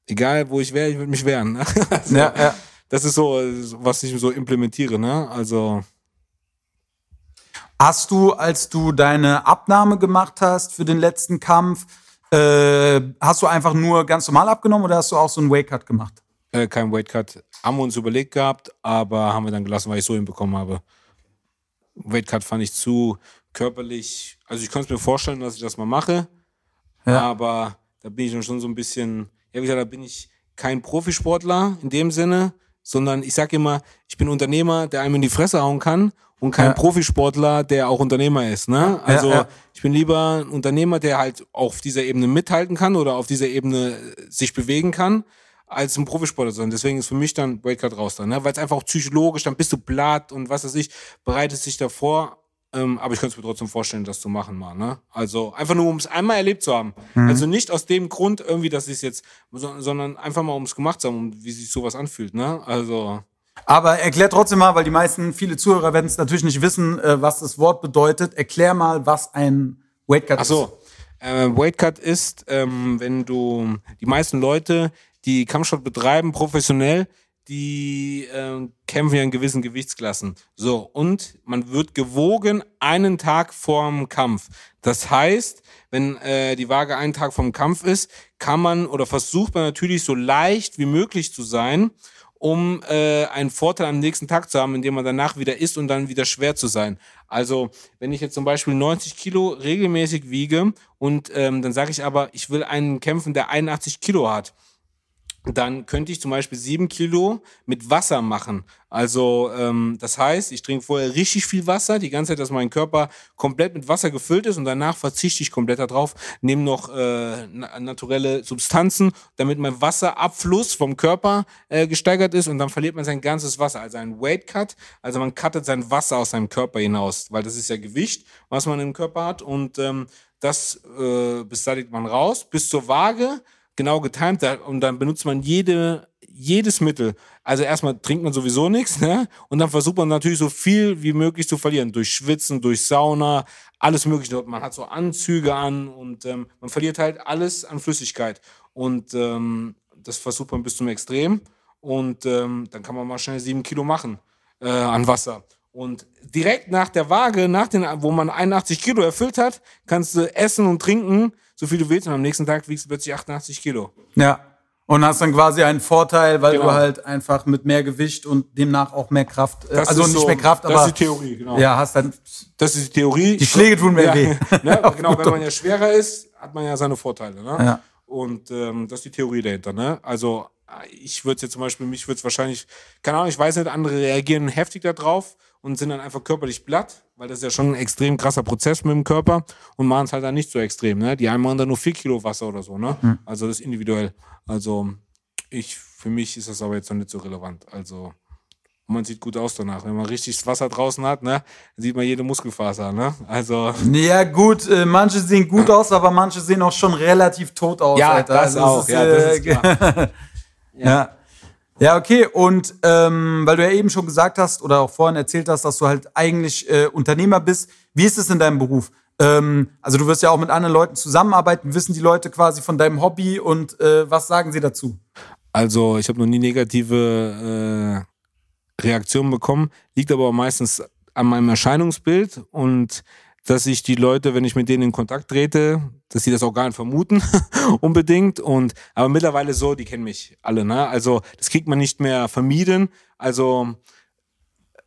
egal wo ich wäre, ich würde mich wehren. Ne? Also, ja, ja. Das ist so, was ich so implementiere, ne? Also. Hast du, als du deine Abnahme gemacht hast für den letzten Kampf, äh, hast du einfach nur ganz normal abgenommen oder hast du auch so einen Weight Cut gemacht? Äh, kein Weight Cut. Haben wir uns überlegt gehabt, aber haben wir dann gelassen, weil ich so hinbekommen habe. Weight Cut fand ich zu körperlich. Also ich konnte mir vorstellen, dass ich das mal mache, ja. aber da bin ich dann schon so ein bisschen, ja wie gesagt, da bin ich kein Profisportler in dem Sinne, sondern ich sage immer, ich bin Unternehmer, der einem in die Fresse hauen kann und kein ja. Profisportler, der auch Unternehmer ist. Ne? Also ja, ja. ich bin lieber ein Unternehmer, der halt auf dieser Ebene mithalten kann oder auf dieser Ebene sich bewegen kann, als ein Profisportler sein. Deswegen ist für mich dann Weightcut raus dann, ne? weil es einfach auch psychologisch, dann bist du platt und was weiß ich, bereitest dich davor. Ähm, aber ich könnte es mir trotzdem vorstellen, das zu machen mal. Ne? Also einfach nur, um es einmal erlebt zu haben. Mhm. Also nicht aus dem Grund irgendwie, dass ich es jetzt, sondern einfach mal, um es gemacht zu haben und wie sich sowas anfühlt. Ne? Also aber erklär trotzdem mal, weil die meisten, viele Zuhörer werden es natürlich nicht wissen, äh, was das Wort bedeutet. Erklär mal, was ein Weightcut Ach so. ist. Äh, Weightcut ist, ähm, wenn du die meisten Leute, die Kampfsport betreiben, professionell, die äh, kämpfen ja in gewissen Gewichtsklassen. So, und man wird gewogen einen Tag vorm Kampf. Das heißt, wenn äh, die Waage einen Tag vorm Kampf ist, kann man oder versucht man natürlich so leicht wie möglich zu sein um äh, einen Vorteil am nächsten Tag zu haben, indem man danach wieder isst und dann wieder schwer zu sein. Also wenn ich jetzt zum Beispiel 90 Kilo regelmäßig wiege und ähm, dann sage ich aber, ich will einen kämpfen, der 81 Kilo hat dann könnte ich zum Beispiel sieben Kilo mit Wasser machen. Also ähm, das heißt, ich trinke vorher richtig viel Wasser, die ganze Zeit, dass mein Körper komplett mit Wasser gefüllt ist und danach verzichte ich komplett darauf, nehme noch äh, naturelle Substanzen, damit mein Wasserabfluss vom Körper äh, gesteigert ist und dann verliert man sein ganzes Wasser. Also ein Weight Cut, also man cuttet sein Wasser aus seinem Körper hinaus, weil das ist ja Gewicht, was man im Körper hat und ähm, das äh, beseitigt man raus bis zur Waage genau getimt und dann benutzt man jede, jedes Mittel. Also erstmal trinkt man sowieso nichts, ne? Und dann versucht man natürlich so viel wie möglich zu verlieren. Durch Schwitzen, durch Sauna, alles mögliche. Man hat so Anzüge an und ähm, man verliert halt alles an Flüssigkeit. Und ähm, das versucht man bis zum Extrem. Und ähm, dann kann man mal schnell sieben Kilo machen äh, an Wasser. Und direkt nach der Waage, nach den, wo man 81 Kilo erfüllt hat, kannst du essen und trinken so viel du willst und am nächsten Tag wiegst du plötzlich 88 Kilo. Ja. Und hast dann quasi einen Vorteil, weil Genau. du halt einfach mit mehr Gewicht und demnach auch mehr Kraft, äh, Das also nicht so- mehr Kraft, das aber ist die Theorie, genau. ja, hast dann Das ist die Theorie. Die Schläge tun mir ja, weh. Ne? Genau, wenn man ja schwerer ist, hat man ja seine Vorteile. Ne? Ja. Und ähm, das ist die Theorie dahinter. Ne? Also ich würde jetzt zum Beispiel, mich würde es wahrscheinlich, keine Ahnung, ich weiß nicht, andere reagieren heftig darauf und sind dann einfach körperlich platt, weil das ist ja schon ein extrem krasser Prozess mit dem Körper und machen es halt dann nicht so extrem. Ne? Die einen machen dann nur 4 Kilo Wasser oder so. Ne? Hm. Also das ist individuell. Also ich, für mich ist das aber jetzt noch nicht so relevant. Also man sieht gut aus danach. Wenn man richtig das Wasser draußen hat, ne, sieht man jede Muskelfaser, ne? Also. Ja, gut, äh, manche sehen gut aus, aber manche sehen auch schon relativ tot aus, Ja, Alter. das Also, auch, ja, das ist klar. ja. Ja, okay. Und ähm, weil du ja eben schon gesagt hast oder auch vorhin erzählt hast, dass du halt eigentlich äh, Unternehmer bist, wie ist es in deinem Beruf? Ähm, also du wirst ja auch mit anderen Leuten zusammenarbeiten. Wissen die Leute quasi von deinem Hobby und äh, was sagen sie dazu? Also, ich habe noch nie negative äh, Reaktionen bekommen. Liegt aber meistens an meinem Erscheinungsbild und dass ich die Leute, wenn ich mit denen in Kontakt trete, dass sie das nicht vermuten, unbedingt. Und aber mittlerweile so, die kennen mich alle, ne? Also das kriegt man nicht mehr vermieden. Also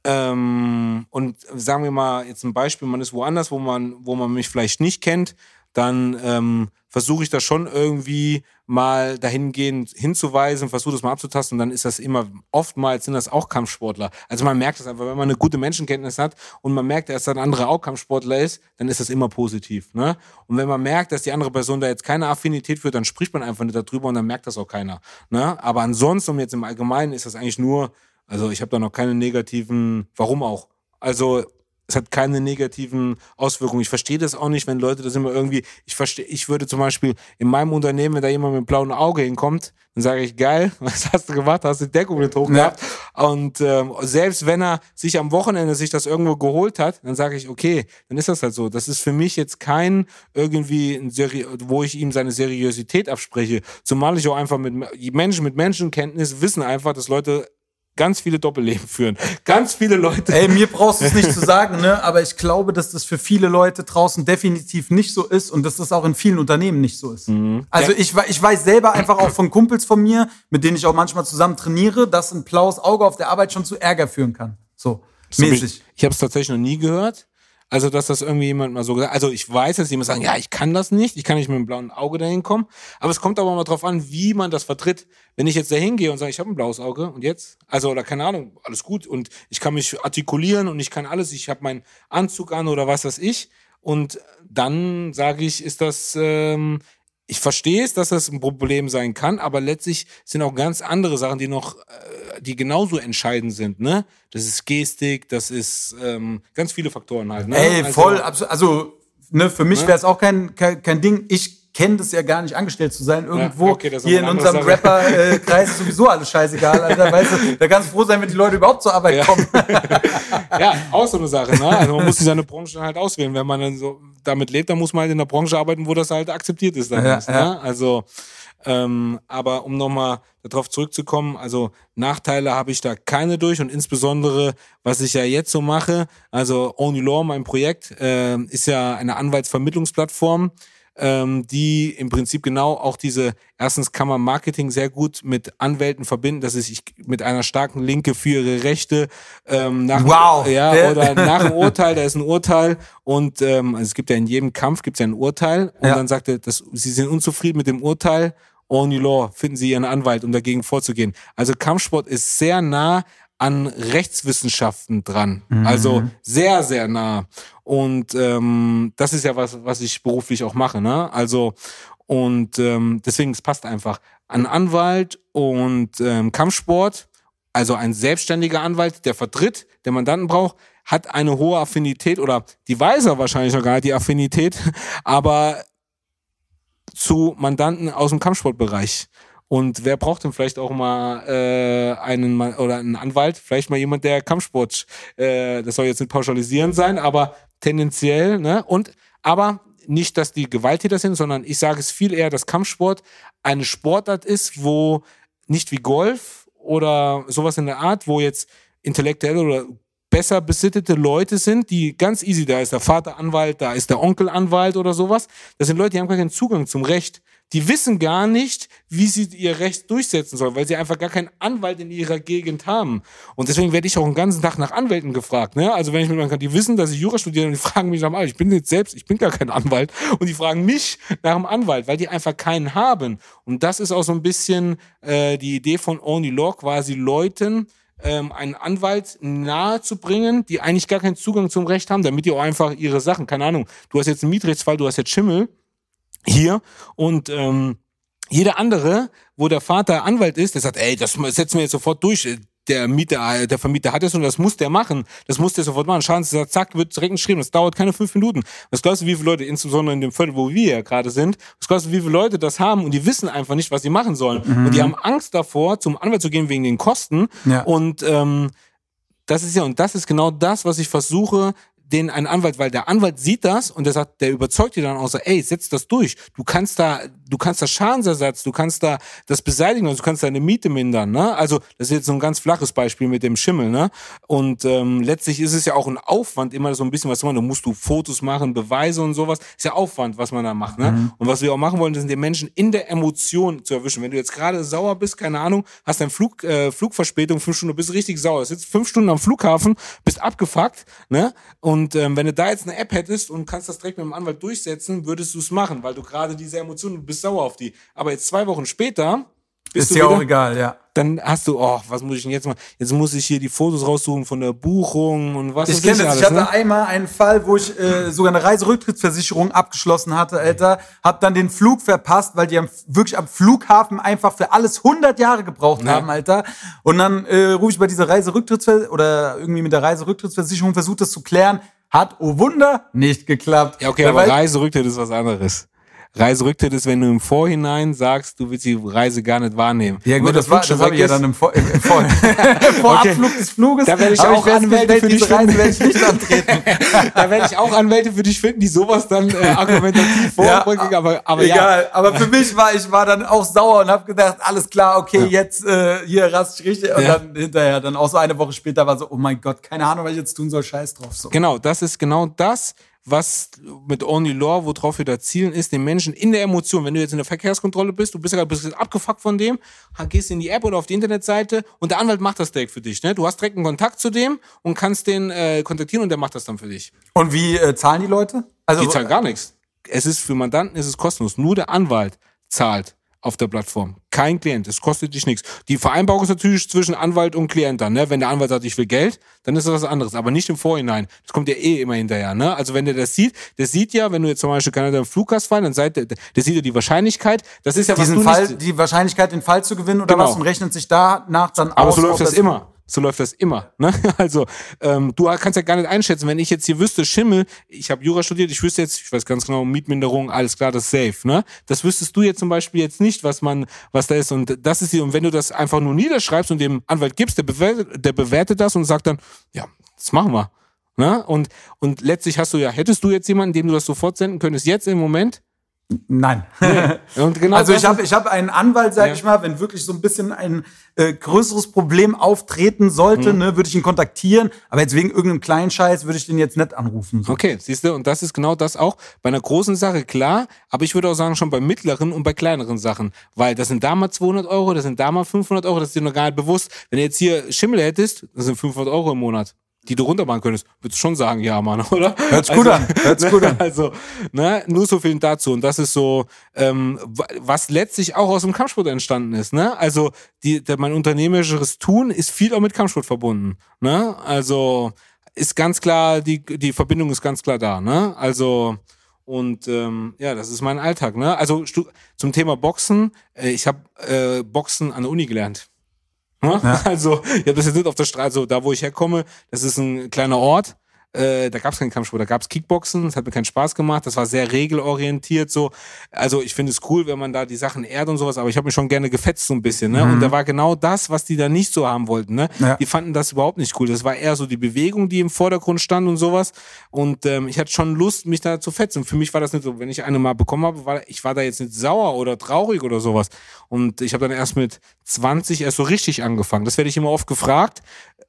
ähm, und sagen wir mal jetzt ein Beispiel, man ist woanders, wo man, wo man mich vielleicht nicht kennt, dann ähm, versuche ich das schon irgendwie mal dahingehend hinzuweisen, versuche das mal abzutasten dann ist das immer, oftmals sind das auch Kampfsportler. Also man merkt das einfach, wenn man eine gute Menschenkenntnis hat und man merkt, dass ein anderer auch Kampfsportler ist, dann ist das immer positiv. Ne? Und wenn man merkt, dass die andere Person da jetzt keine Affinität führt, dann spricht man einfach nicht darüber und dann merkt das auch keiner. Ne? Aber ansonsten, um jetzt im Allgemeinen, ist das eigentlich nur, also ich habe da noch keine negativen, warum auch? Also es hat keine negativen Auswirkungen. Ich verstehe das auch nicht, wenn Leute das immer irgendwie, ich verstehe, ich würde zum Beispiel in meinem Unternehmen, wenn da jemand mit einem blauen Auge hinkommt, dann sage ich, geil, was hast du gemacht? Hast du die Deckung nicht hoch gehabt? Und ähm, selbst wenn er sich am Wochenende sich das irgendwo geholt hat, dann sage ich, okay, dann ist das halt so. Das ist für mich jetzt kein irgendwie, ein Seri wo ich ihm seine Seriosität abspreche. Zumal ich auch einfach mit Menschen mit Menschenkenntnis wissen einfach, dass Leute ganz viele Doppelleben führen. Ganz viele Leute. Ey, mir brauchst du es nicht zu sagen, ne? Aber ich glaube, dass das für viele Leute draußen definitiv nicht so ist und dass das auch in vielen Unternehmen nicht so ist. Also ich, we- ich weiß selber einfach auch von Kumpels von mir, mit denen ich auch manchmal zusammen trainiere, dass ein blaues Auge auf der Arbeit schon zu Ärger führen kann. So, mäßig. Ich, ich habe es tatsächlich noch nie gehört. Also, dass das irgendwie jemand mal so gesagt Also, ich weiß, dass jemand sagen, ja, ich kann das nicht, ich kann nicht mit dem blauen Auge dahin kommen. Aber es kommt aber mal drauf an, wie man das vertritt. Wenn ich jetzt da hingehe und sage, ich habe ein blaues Auge und jetzt? Also, oder keine Ahnung, alles gut. Und ich kann mich artikulieren und ich kann alles, ich habe meinen Anzug an oder was weiß ich. Und dann sage ich, ist das, ähm, ich verstehe es, dass das ein Problem sein kann, aber letztlich sind auch ganz andere Sachen, die noch, äh, die genauso entscheidend sind, ne? Das ist Gestik, das ist ähm, ganz viele Faktoren halt, ne? Ey, Also- voll, abso- also ne, für mich Ne? wäre es auch kein, kein, kein Ding. Ich kenne das ja gar nicht, angestellt zu sein. Irgendwo okay, das ist hier in unserem. Rapper-Kreis ist sowieso alles scheißegal. Alter, weißt du, da kannst du froh sein, wenn die Leute überhaupt zur Arbeit kommen. ja, auch so eine Sache, ne? Also man muss sich seine Branche halt auswählen. Wenn man dann so damit lebt, dann muss man halt in der Branche arbeiten, wo das halt akzeptiert ist. Dann Ja, erst, ja. Ne? Also, ähm, aber um nochmal darauf zurückzukommen, also Nachteile habe ich da keine durch und insbesondere, was ich ja jetzt so mache, also Only Law, mein Projekt, ähm, ist ja eine Anwaltsvermittlungsplattform, ähm, die im Prinzip genau auch diese, erstens kann man Marketing sehr gut mit Anwälten verbinden, dass es sich mit einer starken Linke für ihre Rechte ähm, nach, Wow. ja, Der- oder nach dem Urteil, da ist ein Urteil und ähm, also es gibt ja in jedem Kampf gibt's ja ein Urteil und Ja. dann sagt er, dass sie sind unzufrieden mit dem Urteil, only law, finden sie ihren Anwalt, um dagegen vorzugehen. Also Kampfsport ist sehr nah an Rechtswissenschaften dran. Also sehr, sehr nah. Und ähm, das ist ja was, was ich beruflich auch mache, ne? Also und ähm, deswegen, es passt einfach. Ein Anwalt und ähm, Kampfsport, also ein selbstständiger Anwalt, der vertritt, der Mandanten braucht, hat eine hohe Affinität oder die weiß er wahrscheinlich noch gar nicht, die Affinität, aber zu Mandanten aus dem Kampfsportbereich. Und wer braucht denn vielleicht auch mal äh, einen Ma- oder einen Anwalt? Vielleicht mal jemand, der Kampfsport, äh, das soll jetzt nicht pauschalisierend sein, aber tendenziell, ne? Und aber nicht, dass die Gewalttäter sind, sondern ich sage es viel eher, dass Kampfsport eine Sportart ist, wo nicht wie Golf oder sowas in der Art, wo jetzt intellektuelle oder besser besittete Leute sind, die ganz easy, da ist der Vater Anwalt, da ist der Onkel Anwalt oder sowas. Das sind Leute, die haben gar keinen Zugang zum Recht. Die wissen gar nicht, wie sie ihr Recht durchsetzen sollen, weil sie einfach gar keinen Anwalt in ihrer Gegend haben. Und deswegen werde ich auch den ganzen Tag nach Anwälten gefragt. Ne? Also wenn ich mit meinen die wissen, dass ich Jura studiere und die fragen mich nach dem. Ich bin jetzt selbst, ich bin gar kein Anwalt. Und die fragen mich nach dem Anwalt, weil die einfach keinen haben. Und das ist auch so ein bisschen äh, die Idee von Only Law, quasi Leuten, ähm, einen Anwalt nahe zu bringen, die eigentlich gar keinen Zugang zum Recht haben, damit die auch einfach ihre Sachen, keine Ahnung, du hast jetzt einen Mietrechtsfall, du hast jetzt Schimmel hier und ähm, jeder andere, wo der Vater Anwalt ist, der sagt, ey, das setzen wir jetzt sofort durch. Der Mieter, der Vermieter hat es und das muss der machen. Das muss der sofort machen. Schadensersatz, zack, wird direkt geschrieben. Das dauert keine fünf Minuten. Was glaubst du, wie viele Leute, insbesondere in dem Viertel, wo wir ja gerade sind, was glaubst du, wie viele Leute das haben und die wissen einfach nicht, was sie machen sollen. Mhm. Und die haben Angst davor, zum Anwalt zu gehen wegen den Kosten. Ja. Und ähm, das ist ja, und das ist genau das, was ich versuche, den ein Anwalt, weil der Anwalt sieht das und der sagt, der überzeugt dir dann auch so, ey, setz das durch. Du kannst da, du kannst da Schadensersatz, du kannst da das beseitigen, also du kannst deine Miete mindern, ne? Also, das ist jetzt so ein ganz flaches Beispiel mit dem Schimmel, ne? Und ähm, letztlich ist es ja auch ein Aufwand, immer so ein bisschen was zu machen. Da musst du Fotos machen, Beweise und sowas. Ist ja Aufwand, was man da macht, ne? Mhm. Und was wir auch machen wollen, sind den Menschen in der Emotion zu erwischen. Wenn du jetzt gerade sauer bist, keine Ahnung, hast dein Flug, äh, Flugverspätung, fünf Stunden, bist richtig sauer, sitzt fünf Stunden am Flughafen, bist abgefuckt, ne? Und ähm, wenn du da jetzt eine App hättest und kannst das direkt mit dem Anwalt durchsetzen, würdest du es machen, weil du gerade diese Emotionen, du bist sauer auf die. Aber jetzt zwei Wochen später bist ist dir auch egal, ja. Dann hast du, oh, was muss ich denn jetzt machen? Jetzt muss ich hier die Fotos raussuchen von der Buchung und was Ich kenne das. ich hatte ne? einmal einen Fall, wo ich äh, sogar eine Reiserücktrittsversicherung abgeschlossen hatte, Alter. Hab dann den Flug verpasst, weil die am, wirklich am Flughafen einfach für alles 100 Jahre gebraucht ja. haben, Alter. Und dann äh, rufe ich bei dieser Reiserücktrittsversicherung oder irgendwie mit der Reiserücktrittsversicherung versucht das zu klären. Hat, oh Wunder, nicht geklappt. Ja, okay, aber Reiserücktritt ist was anderes. Reiserücktritt ist, wenn du im Vorhinein sagst, du willst die Reise gar nicht wahrnehmen. Ja gut, das, war, das habe ich ja dann im, Vor im Vor vor okay. Abflug des Fluges. Da werde ich auch ich Anwälte für dich finden. Werde ich nicht antreten. da werde ich auch Anwälte für dich finden, die sowas dann äh, argumentativ vorbringen. Ja, aber, aber egal. Ja. Aber für mich war ich war dann auch sauer und habe gedacht, alles klar, okay, ja. jetzt äh, hier rast ich richtig. Und dann hinterher, dann auch so eine Woche später war so, oh mein Gott, keine Ahnung, was ich jetzt tun soll, scheiß drauf. So. Genau, das ist genau das was mit Only Law, worauf wir da zielen, ist, den Menschen in der Emotion, wenn du jetzt in der Verkehrskontrolle bist, du bist ja bist abgefuckt von dem, gehst in die App oder auf die Internetseite und der Anwalt macht das direkt für dich. Ne? Du hast direkt einen Kontakt zu dem und kannst den äh, kontaktieren und der macht das dann für dich. Und wie äh, zahlen die Leute? Also, die zahlen gar nichts. Es ist für Mandanten ist es kostenlos. Nur der Anwalt zahlt auf der Plattform. Kein Klient, es kostet dich nichts. Die Vereinbarung ist natürlich zwischen Anwalt und Klient dann. Ne? Wenn der Anwalt sagt, ich will Geld, dann ist das was anderes, aber nicht im Vorhinein. Das kommt ja eh immer hinterher. Ne? Also wenn der das sieht, der sieht ja, wenn du jetzt zum Beispiel keiner einen Fluggast fallen, dann seid der, der sieht ja die Wahrscheinlichkeit. Das ist ja Diesen was du Fall, nicht, die Wahrscheinlichkeit, den Fall zu gewinnen oder genau. was und rechnet sich danach dann aber aus. Aber so läuft das immer. So läuft das immer. Ne? Also ähm, du kannst ja gar nicht einschätzen, wenn ich jetzt hier wüsste, Schimmel, ich habe Jura studiert, ich wüsste jetzt, ich weiß ganz genau, Mietminderung, alles klar, das ist safe. Ne? Das wüsstest du jetzt zum Beispiel jetzt nicht, was man, was da ist. Und das ist die, und wenn du das einfach nur niederschreibst und dem Anwalt gibst, der bewertet, der bewertet das und sagt dann, ja, das machen wir. Ne? Und, und letztlich hast du ja, hättest du jetzt jemanden, dem du das sofort senden könntest, jetzt im Moment, Nein. Nee. Genau also ich habe ich hab einen Anwalt, sag ja. ich mal, wenn wirklich so ein bisschen ein äh, größeres Problem auftreten sollte, mhm. ne, würde ich ihn kontaktieren. Aber jetzt wegen irgendeinem kleinen Scheiß würde ich den jetzt nicht anrufen. So. Okay, siehst du, und das ist genau das auch bei einer großen Sache klar. Aber ich würde auch sagen, schon bei mittleren und bei kleineren Sachen. Weil das sind da mal 200 Euro, das sind da mal 500 Euro, das ist dir noch gar nicht bewusst. Wenn du jetzt hier Schimmel hättest, das sind 500 Euro im Monat die du runtermachen könntest, würdest du schon sagen, ja, Mann, oder? Hört's gut also, an, hört's gut an. Also, ne, nur so viel dazu. Und das ist so, ähm, was letztlich auch aus dem Kampfsport entstanden ist, ne? Also, die, der, mein unternehmerisches Tun ist viel auch mit Kampfsport verbunden, ne? Also, ist ganz klar, die, die Verbindung ist ganz klar da, ne? Also, und ähm, ja, das ist mein Alltag, ne? Also, zum Thema Boxen, äh, ich habe äh, Boxen an der Uni gelernt. Ne? Ja. Also, ich habe das jetzt nicht auf der Straße, also da wo ich herkomme, das ist ein kleiner Ort äh, da gab es keinen Kampfsport, da gab es Kickboxen, das hat mir keinen Spaß gemacht, das war sehr regelorientiert so. Also ich finde es cool, wenn man da die Sachen ehrt und sowas, aber ich habe mich schon gerne gefetzt so ein bisschen, ne? Mhm. Und da war genau das, was die da nicht so haben wollten, ne? Ja. Die fanden das überhaupt nicht cool. Das war eher so die Bewegung, die im Vordergrund stand und sowas. Und ähm, ich hatte schon Lust, mich da zu fetzen. Für mich war das nicht so, wenn ich eine mal bekommen habe, war ich war da jetzt nicht sauer oder traurig oder sowas. Und ich habe dann erst mit 20 erst so richtig angefangen. Das werde ich immer oft gefragt.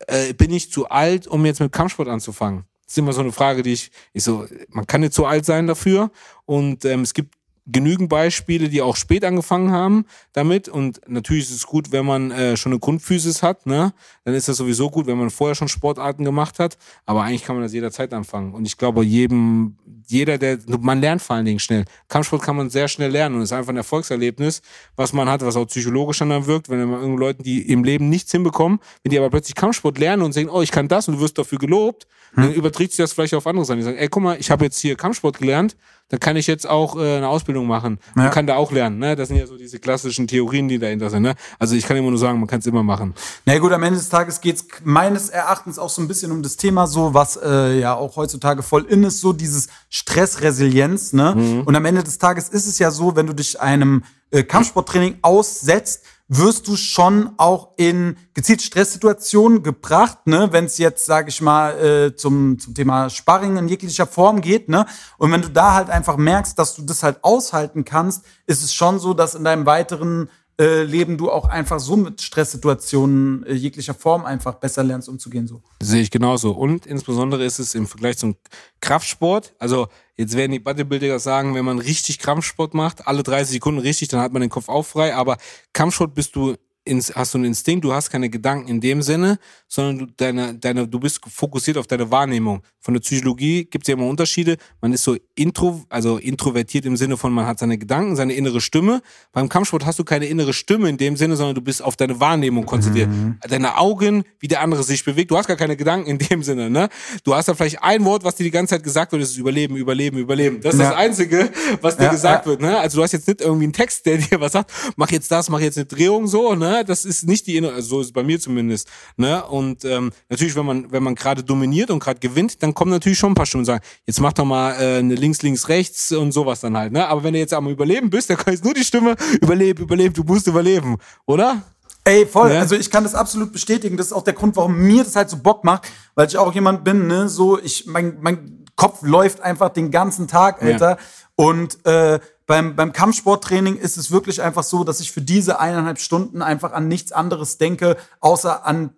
Äh, bin ich zu alt, um jetzt mit Kampfsport anzufangen? Ist immer so eine Frage, die ich, ich so, man kann nicht so alt sein dafür. Und ähm, es gibt genügend Beispiele, die auch spät angefangen haben damit. Und natürlich ist es gut, wenn man äh, schon eine Grundphysis hat, ne? Dann ist das sowieso gut, wenn man vorher schon Sportarten gemacht hat. Aber eigentlich kann man das jederzeit anfangen. Und ich glaube, jedem, jeder, der, man lernt vor allen Dingen schnell. Kampfsport kann man sehr schnell lernen und ist einfach ein Erfolgserlebnis, was man hat, was auch psychologisch dann wirkt, wenn man irgendwelchen Leuten, die im Leben nichts hinbekommen, wenn die aber plötzlich Kampfsport lernen und sagen, oh, ich kann das und du wirst dafür gelobt, hm. dann überträgt sich das vielleicht auf andere Sachen. Die sagen, ey, guck mal, ich habe jetzt hier Kampfsport gelernt, dann kann ich jetzt auch äh, eine Ausbildung machen. Man kann da auch lernen. Ne? Das sind ja so diese klassischen Theorien, die dahinter sind. Ne? Also ich kann immer nur sagen, man kann es immer machen. Na gut, am Ende des Tages geht es meines Erachtens auch so ein bisschen um das Thema, so was äh, ja auch heutzutage voll in ist, so dieses Stressresilienz. Ne? Mhm. Und am Ende des Tages ist es ja so, wenn du dich einem äh, Kampfsporttraining aussetzt, wirst du schon auch in gezielt Stresssituationen gebracht, ne, wenn es jetzt, sage ich mal, äh, zum, zum Thema Sparring in jeglicher Form geht, ne? Und wenn du da halt einfach merkst, dass du das halt aushalten kannst, ist es schon so, dass in deinem weiteren äh, Leben du auch einfach so mit Stresssituationen äh, jeglicher Form einfach besser lernst umzugehen. So. Sehe ich genauso. Und insbesondere ist es im Vergleich zum Kraftsport, also jetzt werden die Bodybuilder sagen, wenn man richtig Krampfsport macht, alle 30 Sekunden richtig, dann hat man den Kopf auch frei, aber Kampfsport bist du ins, hast du einen Instinkt, du hast keine Gedanken in dem Sinne, sondern du, deine, deine, du bist fokussiert auf deine Wahrnehmung. Von der Psychologie gibt es ja immer Unterschiede. Man ist so intro, also introvertiert im Sinne von, man hat seine Gedanken, seine innere Stimme. Beim Kampfsport hast du keine innere Stimme in dem Sinne, sondern du bist auf deine Wahrnehmung konzentriert. Mhm. Deine Augen, wie der andere sich bewegt. Du hast gar keine Gedanken in dem Sinne, ne? Du hast da vielleicht ein Wort, was dir die ganze Zeit gesagt wird, das ist Überleben, Überleben, Überleben. Das ist ja. das Einzige, was dir ja, gesagt ja. wird, ne? Also du hast jetzt nicht irgendwie einen Text, der dir was sagt, mach jetzt das, mach jetzt eine Drehung so, ne? Das ist nicht die innere, also so ist es bei mir zumindest. Ne? Und ähm, natürlich, wenn man, wenn man gerade dominiert und gerade gewinnt, dann kommen natürlich schon ein paar Stimmen und sagen, jetzt mach doch mal äh, eine links, links, rechts und sowas dann halt. Ne? Aber wenn du jetzt am Überleben bist, dann kann jetzt nur die Stimme, überleben, überleben, du musst überleben, oder? Ey, voll. Ne? Also ich kann das absolut bestätigen. Das ist auch der Grund, warum mir das halt so Bock macht, weil ich auch jemand bin, ne, so ich, mein, mein Kopf läuft einfach den ganzen Tag, Alter. Ja. Und äh, beim, beim Kampfsporttraining ist es wirklich einfach so, dass ich für diese eineinhalb Stunden einfach an nichts anderes denke, außer an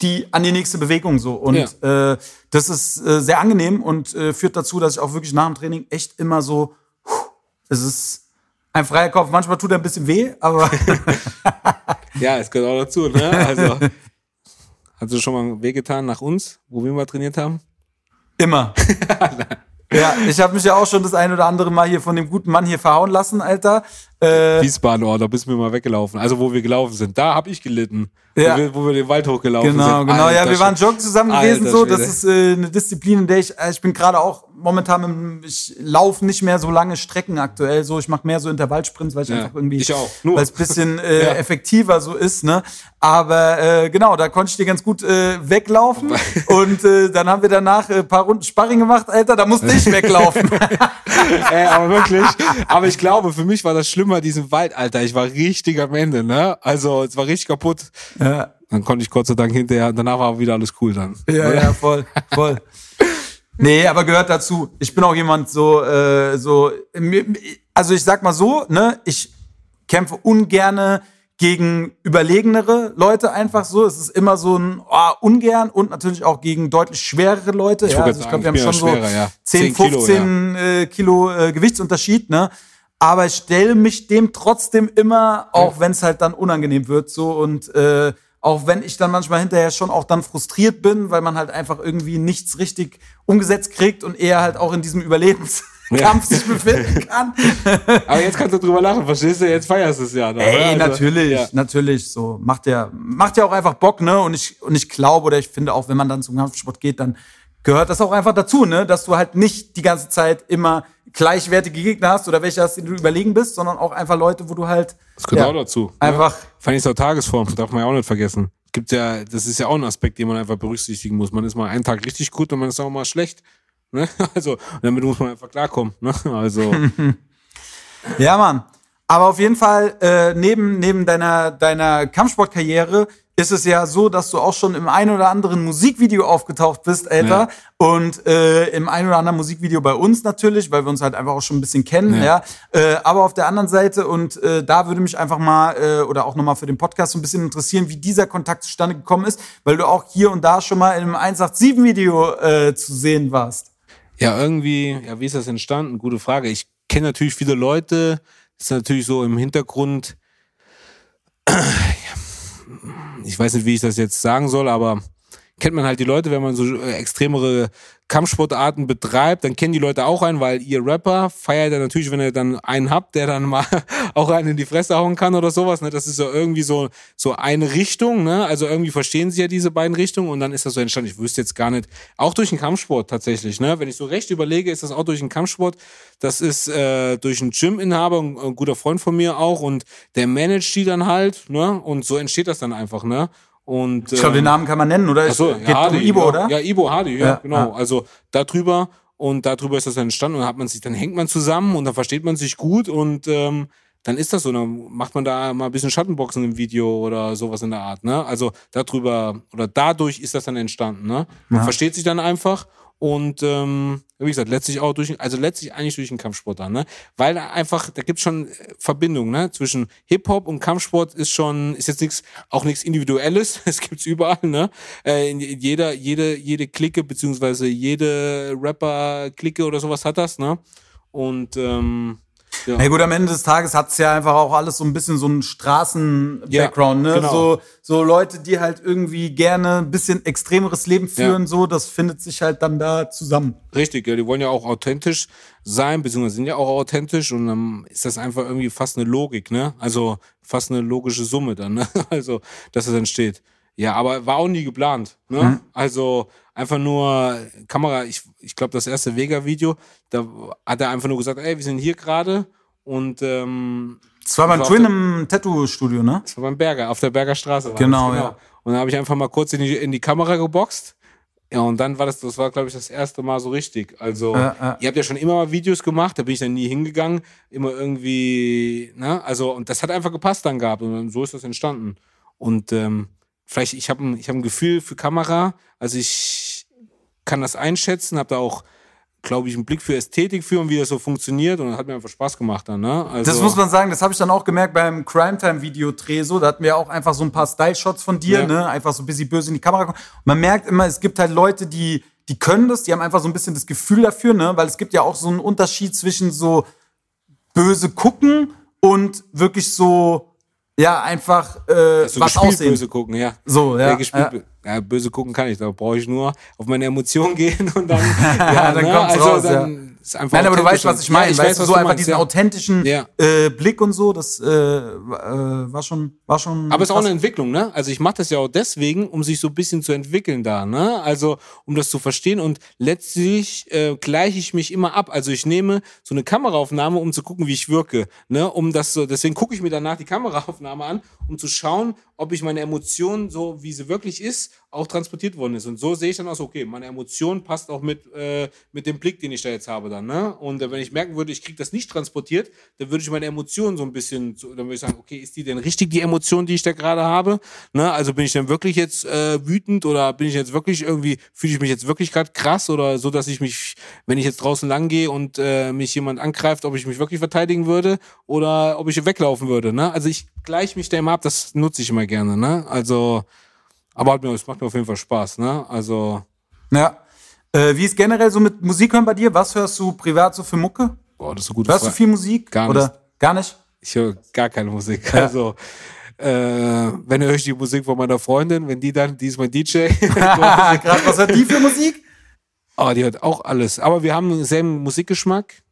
die, an die nächste Bewegung so. Und ja. äh, das ist äh, sehr angenehm und äh, führt dazu, dass ich auch wirklich nach dem Training echt immer so, es ist ein freier Kopf. Manchmal tut er ein bisschen weh, aber. ja, es gehört auch dazu, ne? Also, hast du schon mal wehgetan nach uns, wo wir mal trainiert haben? Immer. Ja, ich habe mich ja auch schon das ein oder andere Mal hier von dem guten Mann hier verhauen lassen, Alter. Äh, Wiesbaden, oh, da bist du mir mal weggelaufen. Also wo wir gelaufen sind, da habe ich gelitten. Ja. Wo, wir, wo wir den Wald hochgelaufen genau, sind. Genau, genau. Ja, wir waren joggen zusammen gewesen. so, das ist äh, eine Disziplin, in der ich, äh, ich bin gerade auch momentan, im, ich laufe nicht mehr so lange Strecken aktuell. So, ich mache mehr so Intervallsprints, weil ich ja, einfach irgendwie, weil es bisschen äh, ja. effektiver so ist. Ne? Aber äh, genau, da konnte ich dir ganz gut äh, weglaufen. und äh, dann haben wir danach ein äh, paar Runden Sparring gemacht, Alter. Da musste ich weglaufen. Ey, aber wirklich. Aber ich glaube, für mich war das schlimmer, diesen Wald, Alter. Ich war richtig am Ende, ne? Also, es war richtig kaputt. Ja. Dann konnte ich Gott sei Dank hinterher, danach war wieder alles cool dann. Ja, ja, voll, voll. Nee, aber gehört dazu. Ich bin auch jemand so, äh, so, also ich sag mal so, ne, ich kämpfe ungerne gegen überlegenere Leute einfach so. Es ist immer so ein oh, ungern und natürlich auch gegen deutlich schwerere Leute. Ich, ja, also ich glaube, wir haben schon schwerer, so ja. 10, 15 Kilo, ja. äh, Kilo äh, Gewichtsunterschied, ne? Aber ich stelle mich dem trotzdem immer, auch wenn es halt dann unangenehm wird, so und äh, auch wenn ich dann manchmal hinterher schon auch dann frustriert bin, weil man halt einfach irgendwie nichts richtig umgesetzt kriegt und eher halt auch in diesem Überlebenskampf ja. sich befinden kann. Aber jetzt kannst du drüber lachen, verstehst du? Jetzt feierst du es ja. Noch, Ey, also, natürlich, ja. natürlich. So macht ja, macht ja auch einfach Bock, ne? Und ich und ich glaube oder ich finde auch, wenn man dann zum Kampfsport geht, dann gehört das auch einfach dazu, ne? Dass du halt nicht die ganze Zeit immer gleichwertige Gegner hast oder welche hast, die du überlegen bist, sondern auch einfach Leute, wo du halt. Das gehört ja, auch dazu. Ne? Einfach. Ja. Fand ich so Tagesform, darf man ja auch nicht vergessen. Gibt ja, das ist ja auch ein Aspekt, den man einfach berücksichtigen muss. Man ist mal einen Tag richtig gut und man ist auch mal schlecht. Ne? Also, damit muss man einfach klarkommen. Ne? Also. ja, Mann. Aber auf jeden Fall, äh, neben, neben deiner, deiner Kampfsportkarriere ist es ja so, dass du auch schon im ein oder anderen Musikvideo aufgetaucht bist, Alter. Ja. Und äh, im ein oder anderen Musikvideo bei uns natürlich, weil wir uns halt einfach auch schon ein bisschen kennen, ja. ja. Äh, aber auf der anderen Seite, und äh, da würde mich einfach mal, äh, oder auch nochmal für den Podcast so ein bisschen interessieren, wie dieser Kontakt zustande gekommen ist, weil du auch hier und da schon mal in einem 187-Video äh, zu sehen warst. Ja, irgendwie, ja, wie ist das entstanden? Gute Frage. Ich kenne natürlich viele Leute, ist natürlich so im Hintergrund, ich weiß nicht, wie ich das jetzt sagen soll, aber kennt man halt die Leute, wenn man so äh, extremere Kampfsportarten betreibt, dann kennen die Leute auch einen, weil ihr Rapper feiert ja natürlich, wenn ihr dann einen habt, der dann mal auch einen in die Fresse hauen kann oder sowas. Ne? Das ist ja irgendwie so, so eine Richtung, ne? Also irgendwie verstehen sie ja diese beiden Richtungen und dann ist das so entstanden. Ich wüsste jetzt gar nicht, auch durch den Kampfsport tatsächlich, ne? Wenn ich so recht überlege, ist das auch durch den Kampfsport. Das ist äh, durch einen Gym-Inhaber, ein, ein guter Freund von mir auch und der managt die dann halt, ne? Und so entsteht das dann einfach, ne? Und, ich glaube, den ähm, Namen kann man nennen, oder? Ach so, Es ja, geht Hardy, um Ibo, ja. oder? Ja, Ibo Hardy, ja, Ja, genau. ja. Also darüber und darüber ist das dann entstanden und dann hat man sich, dann hängt man zusammen und dann versteht man sich gut und ähm, dann ist das so, dann macht man da mal ein bisschen Schattenboxen im Video oder sowas in der Art, ne? Also darüber oder dadurch ist das dann entstanden, ne? Man versteht sich dann einfach und ähm, wie gesagt, letztlich auch durch, also letztlich eigentlich durch den Kampfsport dann, ne? Weil da einfach, da gibt's schon äh, Verbindungen, ne? Zwischen Hip-Hop und Kampfsport ist schon, ist jetzt nichts, auch nichts Individuelles, es gibt's überall, ne? Äh, in, jeder, jede, jede Clique, beziehungsweise jede Rapper-Clique oder sowas hat das, ne? Und ähm, ja. Na gut, am Ende des Tages hat's ja einfach auch alles so ein bisschen so einen Straßen-Background, ne? genau. So, so Leute, die halt irgendwie gerne ein bisschen extremeres Leben führen, so, das findet sich halt dann da zusammen. Richtig, ja, die wollen ja auch authentisch sein, beziehungsweise sind ja auch authentisch und dann ist das einfach irgendwie fast eine Logik, ne? Also fast eine logische Summe dann, ne? Also, dass es entsteht. Ja, aber war auch nie geplant, ne? Mhm. Also einfach nur Kamera, ich, ich glaube, das erste Vega-Video, da hat er einfach nur gesagt, ey, wir sind hier gerade und ähm, Das war beim Twin im Tattoo-Studio, ne? das war beim Berger, auf der Berger Straße. Genau, das, ja. Und dann habe ich einfach mal kurz in die, in die Kamera geboxt. Ja, und dann war das, das war, glaube ich, das erste Mal so richtig. Also, Ja, ja. ihr habt ja schon immer mal Videos gemacht, da bin ich dann nie hingegangen. Immer irgendwie, ne? Also, und das hat einfach gepasst dann gehabt. Und so ist das entstanden. Und ähm, vielleicht, ich habe ein, ich hab ein Gefühl für Kamera. Also ich kann das einschätzen, habe da auch, glaube ich, einen Blick für Ästhetik für und wie das so funktioniert. Und das hat mir einfach Spaß gemacht dann, ne? Also, Das muss man sagen, das habe ich dann auch gemerkt beim Crime Time Video Dreh so, da hatten wir auch einfach so ein paar Style Shots von dir, Ja. ne, einfach so ein bisschen böse in die Kamera. kommen. Man merkt immer, es gibt halt Leute, die die können das, die haben einfach so ein bisschen das Gefühl dafür, ne, weil es gibt ja auch so einen Unterschied zwischen so böse gucken und wirklich so ja, einfach äh, so was aussehen. böse gucken, ja. So, ja. Ja, ja. bö- ja, böse gucken kann ich, da brauche ich nur auf meine Emotionen gehen und dann, ja, Dann ne, kommt's also raus, dann ist einfach Nein, aber du weißt, was ich meine. Ja, ich weißt weiß, du, so einfach meinst, diesen ja. authentischen Ja. äh, Blick und so, das äh, äh, war schon, war schon. Aber es ist auch eine Entwicklung, ne? Also ich mache das ja auch deswegen, um sich so ein bisschen zu entwickeln da, ne? Also um das zu verstehen und letztlich äh, gleiche ich mich immer ab. Also ich nehme so eine Kameraaufnahme, um zu gucken, wie ich wirke, ne? Um das so, deswegen gucke ich mir danach die Kameraaufnahme an, um zu schauen, ob ich meine Emotion so, wie sie wirklich ist, auch transportiert worden ist. Und so sehe ich dann auch so, okay, meine Emotion passt auch mit äh, mit dem Blick, den ich da jetzt habe dann, ne? Und äh, wenn ich merken würde, ich kriege das nicht transportiert, dann würde ich meine Emotionen so ein bisschen, dann würde ich sagen, okay, ist die denn richtig die Emotion, die ich da gerade habe? Ne? Also bin ich denn wirklich jetzt äh, wütend oder bin ich jetzt wirklich irgendwie, fühle ich mich jetzt wirklich gerade krass oder so, dass ich mich, wenn ich jetzt draußen lang gehe und äh, mich jemand angreift, ob ich mich wirklich verteidigen würde oder ob ich weglaufen würde, ne? Also ich gleiche mich da immer ab, das nutze ich immer gerne, ne? Also, aber es macht mir auf jeden Fall Spaß, ne? Also, Ja. Äh, wie ist generell so mit Musik hören bei dir? Was hörst du privat so für Mucke? boah, das ist eine gute Hörst du Frage. viel Musik? Gar Oder nicht. gar nicht? Ich höre gar keine Musik. Also, äh, wenn höre ich die Musik von meiner Freundin, wenn die dann, die ist mein DJ. Gerade, was hört die für Musik? oh, die hört auch alles. Aber wir haben denselben Musikgeschmack.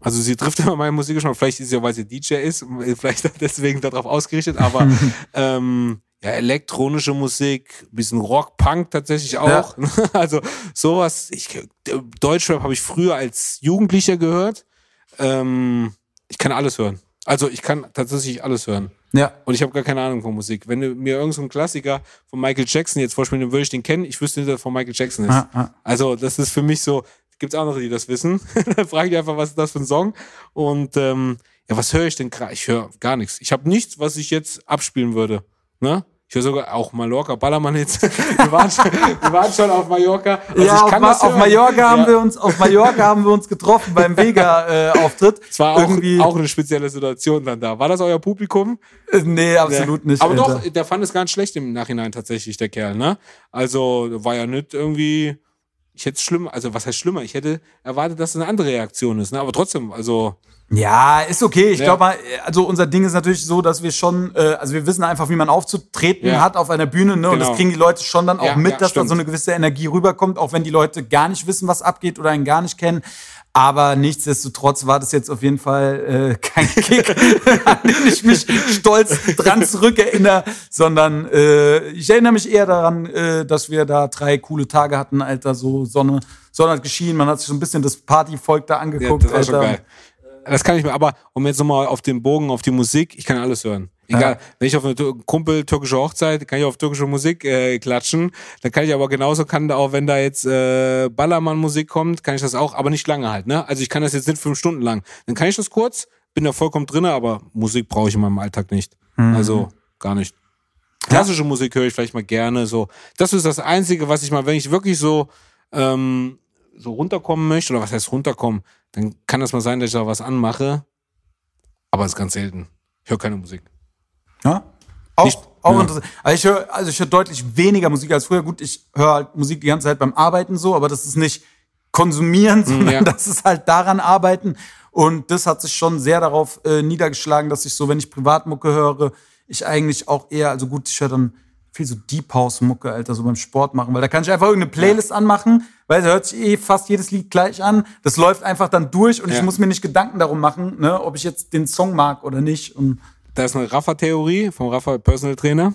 Also sie trifft immer meinen Musikgeschmack. Vielleicht ist sie ja, weil sie DJ ist, vielleicht deswegen darauf ausgerichtet. Aber ähm, ja, elektronische Musik, bisschen Rock, Punk tatsächlich auch. Also sowas. Ich, Deutschrap habe ich früher als Jugendlicher gehört. Ähm, ich kann alles hören. Also ich kann tatsächlich alles hören. Ja. Und ich habe gar keine Ahnung von Musik. Wenn du mir irgendeinen Klassiker von Michael Jackson jetzt vorspielen, dann würde ich den kennen. Ich wüsste nicht, dass er von Michael Jackson ist. Ah, ah. Also das ist für mich so, gibt es andere, die das wissen. dann frage ich einfach, was ist das für ein Song? Und ähm, ja, was höre ich denn gerade? Ich höre gar nichts. Ich habe nichts, was ich jetzt abspielen würde. Ne? Ich höre sogar auch Mallorca, Ballermann jetzt. wir, waren schon, wir waren schon auf Mallorca. Also ja, auf, Ma auf. Mallorca haben Ja. wir uns, auf Mallorca haben wir uns getroffen beim Vega-Auftritt. Es war auch, irgendwie. auch eine spezielle Situation dann da. War das euer Publikum? äh, nee, absolut nicht. Aber Alter. doch, der fand es nicht schlecht im Nachhinein tatsächlich, der Kerl, ne? Also, war ja nicht irgendwie, ich hätte es schlimmer, also was heißt schlimmer? Ich hätte erwartet, dass es eine andere Reaktion ist, ne? Aber trotzdem, also. Ja, ist okay. Ich Ja. glaube mal, also unser Ding ist natürlich so, dass wir schon, äh, also wir wissen einfach, wie man aufzutreten Ja. hat auf einer Bühne, ne? Und Genau. das kriegen die Leute schon dann auch Ja, mit, ja, dass da stimmt. so eine gewisse Energie rüberkommt, auch wenn die Leute gar nicht wissen, was abgeht oder einen gar nicht kennen. Aber nichtsdestotrotz war das jetzt auf jeden Fall äh, kein Kick, an den ich mich stolz dran zurückerinnere, sondern äh, ich erinnere mich eher daran, äh, dass wir da drei coole Tage hatten, Alter, so Sonne, Sonne hat geschienen, man hat sich so ein bisschen das Partyvolk da Ja, angeguckt, das war schon Alter. geil. Das kann ich mir, aber um jetzt nochmal auf den Bogen, auf die Musik, ich kann alles hören. Egal, Ja. wenn ich auf eine Kumpel türkische Hochzeit, kann ich auf türkische Musik äh, klatschen. Dann kann ich aber genauso, kann da auch, wenn da jetzt äh, Ballermann-Musik kommt, kann ich das auch, aber nicht lange halt. Ne? Also ich kann das jetzt nicht fünf Stunden lang. Dann kann ich das kurz, bin da vollkommen drinne, aber Musik brauche ich in meinem Alltag nicht. Mhm. Also gar nicht. Klassische Musik höre ich vielleicht mal gerne. So, das ist das Einzige, was ich mal, wenn ich wirklich so ähm, so runterkommen möchte, oder was heißt runterkommen, dann kann das mal sein, dass ich da was anmache. Aber es ist ganz selten. Ich höre keine Musik. Ja. Auch, Nicht- auch ja. interessant. Also ich höre also ich höre deutlich weniger Musik als früher. Gut, ich höre halt Musik die ganze Zeit beim Arbeiten so, aber das ist nicht konsumieren, sondern ja. das ist halt daran arbeiten. Und das hat sich schon sehr darauf äh, niedergeschlagen, dass ich so, wenn ich Privatmucke höre, ich eigentlich auch eher, also gut, ich höre dann viel so Deep House Mucke, Alter, so beim Sport machen, weil da kann ich einfach irgendeine Playlist anmachen, weil da hört sich eh fast jedes Lied gleich an. Das läuft einfach dann durch und ich Ja. muss mir nicht Gedanken darum machen, ne, ob ich jetzt den Song mag oder nicht. Und Da ist eine Rafa-Theorie vom Rafa Personal Trainer.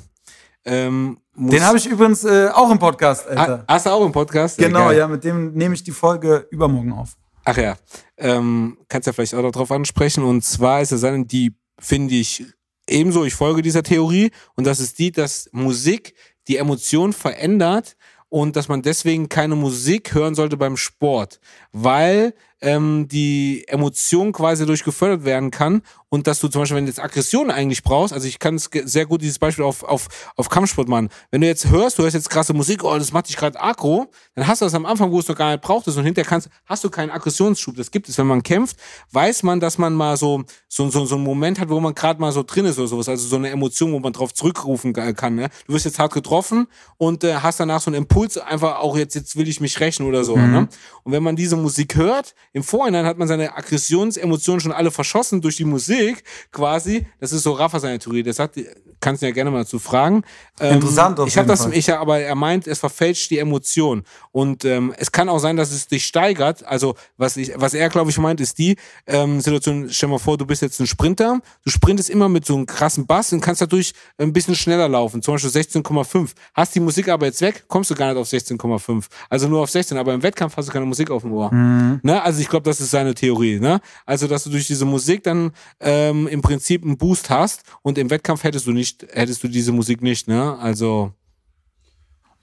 Ähm, Den habe ich übrigens äh, auch im Podcast, Alter. Ah, Hast du auch im Podcast? genau, geil. ja, mit dem nehme ich die Folge übermorgen auf. Ach ja, ähm, kannst ja vielleicht auch darauf ansprechen. Und zwar ist es eine, die finde ich ebenso, ich folge dieser Theorie. Und das ist die, dass Musik die Emotion verändert und dass man deswegen keine Musik hören sollte beim Sport, weil ähm, die Emotion quasi dadurch gefördert werden kann und dass du zum Beispiel, wenn du jetzt Aggression eigentlich brauchst, also ich kann es sehr gut dieses Beispiel auf, auf, auf Kampfsport machen. Wenn du jetzt hörst, du hörst jetzt krasse Musik, oh, das macht dich gerade aggro, dann hast du das am Anfang, wo du es noch gar nicht brauchtest und hinterher kannst, hast du keinen Aggressionsschub. Das gibt es, wenn man kämpft, weiß man, dass man mal so, so, so, so einen Moment hat, wo man gerade mal so drin ist oder sowas, also so eine Emotion, wo man drauf zurückrufen kann. Ne? Du wirst jetzt hart getroffen und äh, hast danach so einen Impuls, einfach auch jetzt, jetzt will ich mich rächen oder so. Ne? Und wenn man diese Musik hört, im Vorhinein hat man seine Aggressionsemotionen schon alle verschossen durch die Musik quasi. Das ist so Rafa seine Theorie. Der sagt, kannst du ja gerne mal dazu fragen. Ähm, Interessant auf Ich habe jeden das, Fall. ich aber er meint, es verfälscht die Emotion und ähm, es kann auch sein, dass es dich steigert. Also was ich, was er glaube ich meint, ist die ähm, Situation. Stell mal vor, du bist jetzt ein Sprinter, du sprintest immer mit so einem krassen Bass und kannst dadurch ein bisschen schneller laufen, zum Beispiel 16,5. Hast die Musik aber jetzt weg, kommst du gar nicht auf 16,5. Also nur auf 16. Aber im Wettkampf hast du keine Musik auf dem Ohr. Ne? Also ich glaube, das ist seine Theorie. Ne? Also dass du durch diese Musik dann ähm, im Prinzip einen Boost hast und im Wettkampf hättest du nicht, hättest du diese Musik nicht. Ne? Also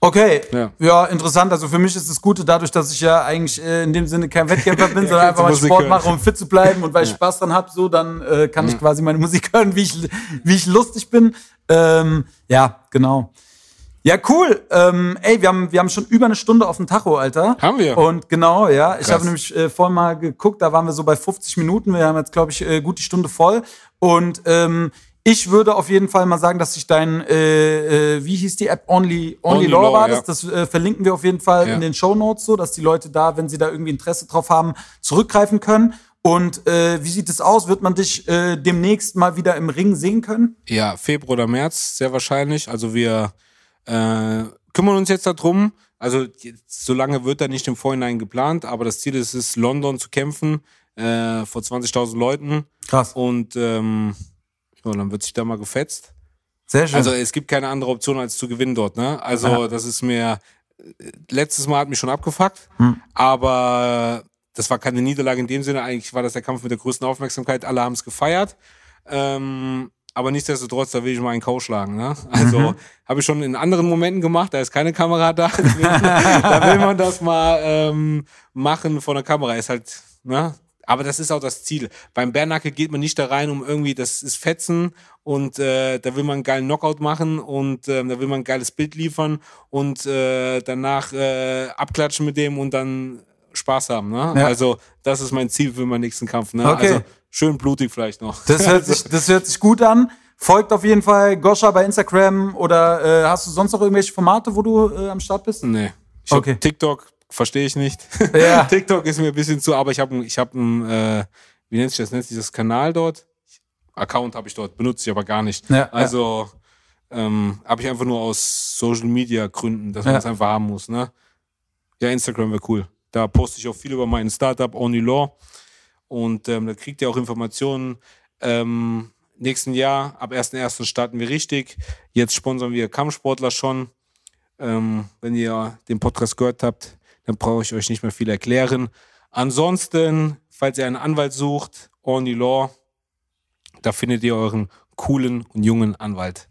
Okay, Ja. ja. interessant. Also für mich ist das Gute dadurch, dass ich ja eigentlich äh, in dem Sinne kein Wettkämpfer bin, sondern einfach mal Sport hören. mache, um fit zu bleiben und weil ich Spaß dran habe, so dann äh, kann ich quasi meine Musik hören, wie ich, wie ich lustig bin. Ähm, ja, genau. Ja, cool. Ähm, ey, wir haben, wir haben schon über eine Stunde auf dem Tacho, Alter. Haben wir? Und genau, ja. Ich Krass. habe nämlich äh, vorhin mal geguckt, da waren wir so bei 50 Minuten. Wir haben jetzt, glaube ich, äh, gut die Stunde voll. Und ähm, ich würde auf jeden Fall mal sagen, dass ich dein, äh, äh, wie hieß die App? Only, Only, Only Law Law, war ja. das. Das äh, verlinken wir auf jeden Fall Ja. in den Show Notes so, dass die Leute da, wenn sie da irgendwie Interesse drauf haben, zurückgreifen können. Und äh, wie sieht es aus? Wird man dich äh, demnächst mal wieder im Ring sehen können? Ja, Februar oder März, sehr wahrscheinlich. Also wir äh, kümmern uns jetzt darum. Also jetzt, so lange wird da nicht im Vorhinein geplant, aber das Ziel ist es, London zu kämpfen äh, vor 20.000 Leuten. Krass. Und ähm, ja, dann wird sich da mal gefetzt. Sehr schön. Also es gibt keine andere Option, als zu gewinnen dort. Ne? Also Ja. das ist mir, letztes Mal hat mich schon abgefuckt, Hm. aber das war keine Niederlage in dem Sinne. Eigentlich war das der Kampf mit der größten Aufmerksamkeit. Alle haben es gefeiert. Ähm, aber nichtsdestotrotz, da will ich mal einen K.O. schlagen. Ne? Also Mhm. habe ich schon in anderen Momenten gemacht, da ist keine Kamera da. da will man das mal ähm, machen vor der Kamera. Ist halt, ne? Aber das ist auch das Ziel. Beim Bärnacke geht man nicht da rein, um irgendwie, das ist Fetzen und äh, da will man einen geilen Knockout machen und ähm, da will man ein geiles Bild liefern und äh, danach äh, abklatschen mit dem und dann Spaß haben. Ne? Ja. Also das ist mein Ziel für meinen nächsten Kampf. Ne? Okay. Also schön blutig vielleicht noch. Das hört, sich, das hört sich gut an. Folgt auf jeden Fall Goscha bei Instagram oder äh, hast du sonst noch irgendwelche Formate, wo du äh, am Start bist? Nee. Ich Okay. TikTok verstehe ich nicht. Ja. TikTok ist mir ein bisschen zu, aber ich habe ich hab ein, äh, wie nennt sich das, nennt sich das Kanal dort? Account habe ich dort, benutze ich aber gar nicht. Ja, also ähm, habe ich einfach nur aus Social Media Gründen, dass man Ja. es einfach haben muss. Ne? Ja, Instagram wäre cool. Da poste ich auch viel über mein Startup Only Law und ähm, da kriegt ihr auch Informationen. Ähm, nächsten Jahr, ab 1.1. starten wir richtig. Jetzt sponsern wir Kampfsportler schon. Ähm, wenn ihr den Podcast gehört habt, dann brauche ich euch nicht mehr viel erklären. Ansonsten, falls ihr einen Anwalt sucht, Only Law, da findet ihr euren coolen und jungen Anwalt.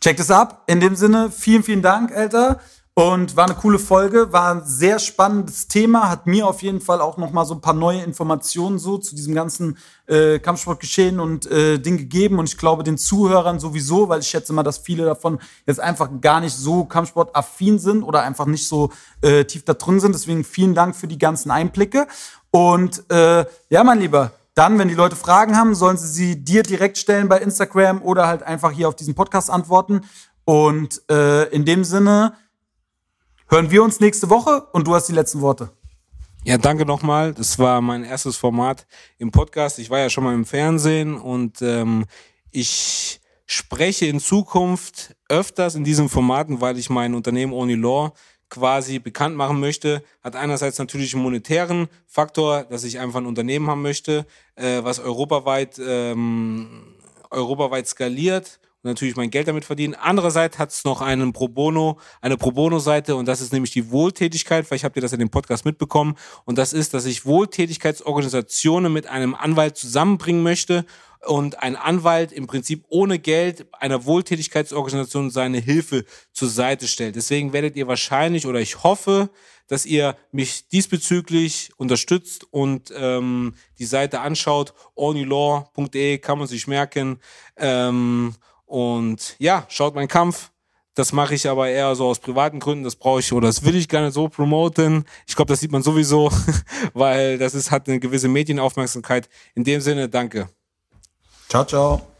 Checkt es ab. In dem Sinne, vielen, vielen Dank, Alter. Und war eine coole Folge, war ein sehr spannendes Thema, hat mir auf jeden Fall auch noch mal so ein paar neue Informationen so zu diesem ganzen äh, Kampfsportgeschehen und äh, Ding gegeben. Und ich glaube den Zuhörern sowieso, weil ich schätze mal, dass viele davon jetzt einfach gar nicht so Kampfsportaffin sind oder einfach nicht so äh, tief da drin sind. Deswegen vielen Dank für die ganzen Einblicke. Und äh, ja, mein Lieber, dann, wenn die Leute Fragen haben, sollen sie sie dir direkt stellen bei Instagram oder halt einfach hier auf diesen Podcast antworten. Und äh, in dem Sinne hören wir uns nächste Woche und du hast die letzten Worte. Ja, danke nochmal. Das war mein erstes Format im Podcast. Ich war ja schon mal im Fernsehen und ähm, ich spreche in Zukunft öfters in diesen Formaten, weil ich mein Unternehmen Only Law quasi bekannt machen möchte. Hat einerseits natürlich einen monetären Faktor, dass ich einfach ein Unternehmen haben möchte, äh, was europaweit, ähm, europaweit skaliert natürlich mein Geld damit verdienen. Andererseits hat es noch einen Pro Bono, eine Pro Bono-Seite und das ist nämlich die Wohltätigkeit. Vielleicht habt ihr das in dem Podcast mitbekommen. Und das ist, dass ich Wohltätigkeitsorganisationen mit einem Anwalt zusammenbringen möchte und ein Anwalt im Prinzip ohne Geld einer Wohltätigkeitsorganisation seine Hilfe zur Seite stellt. Deswegen werdet ihr wahrscheinlich oder ich hoffe, dass ihr mich diesbezüglich unterstützt und ähm, die Seite anschaut. onlylaw.de kann man sich merken. Ähm, und ja, schaut meinen Kampf. Das mache ich aber eher so aus privaten Gründen. Das brauche ich oder das will ich gar nicht so promoten. Ich glaube, das sieht man sowieso, weil das ist, hat eine gewisse Medienaufmerksamkeit. In dem Sinne, danke. Ciao, ciao.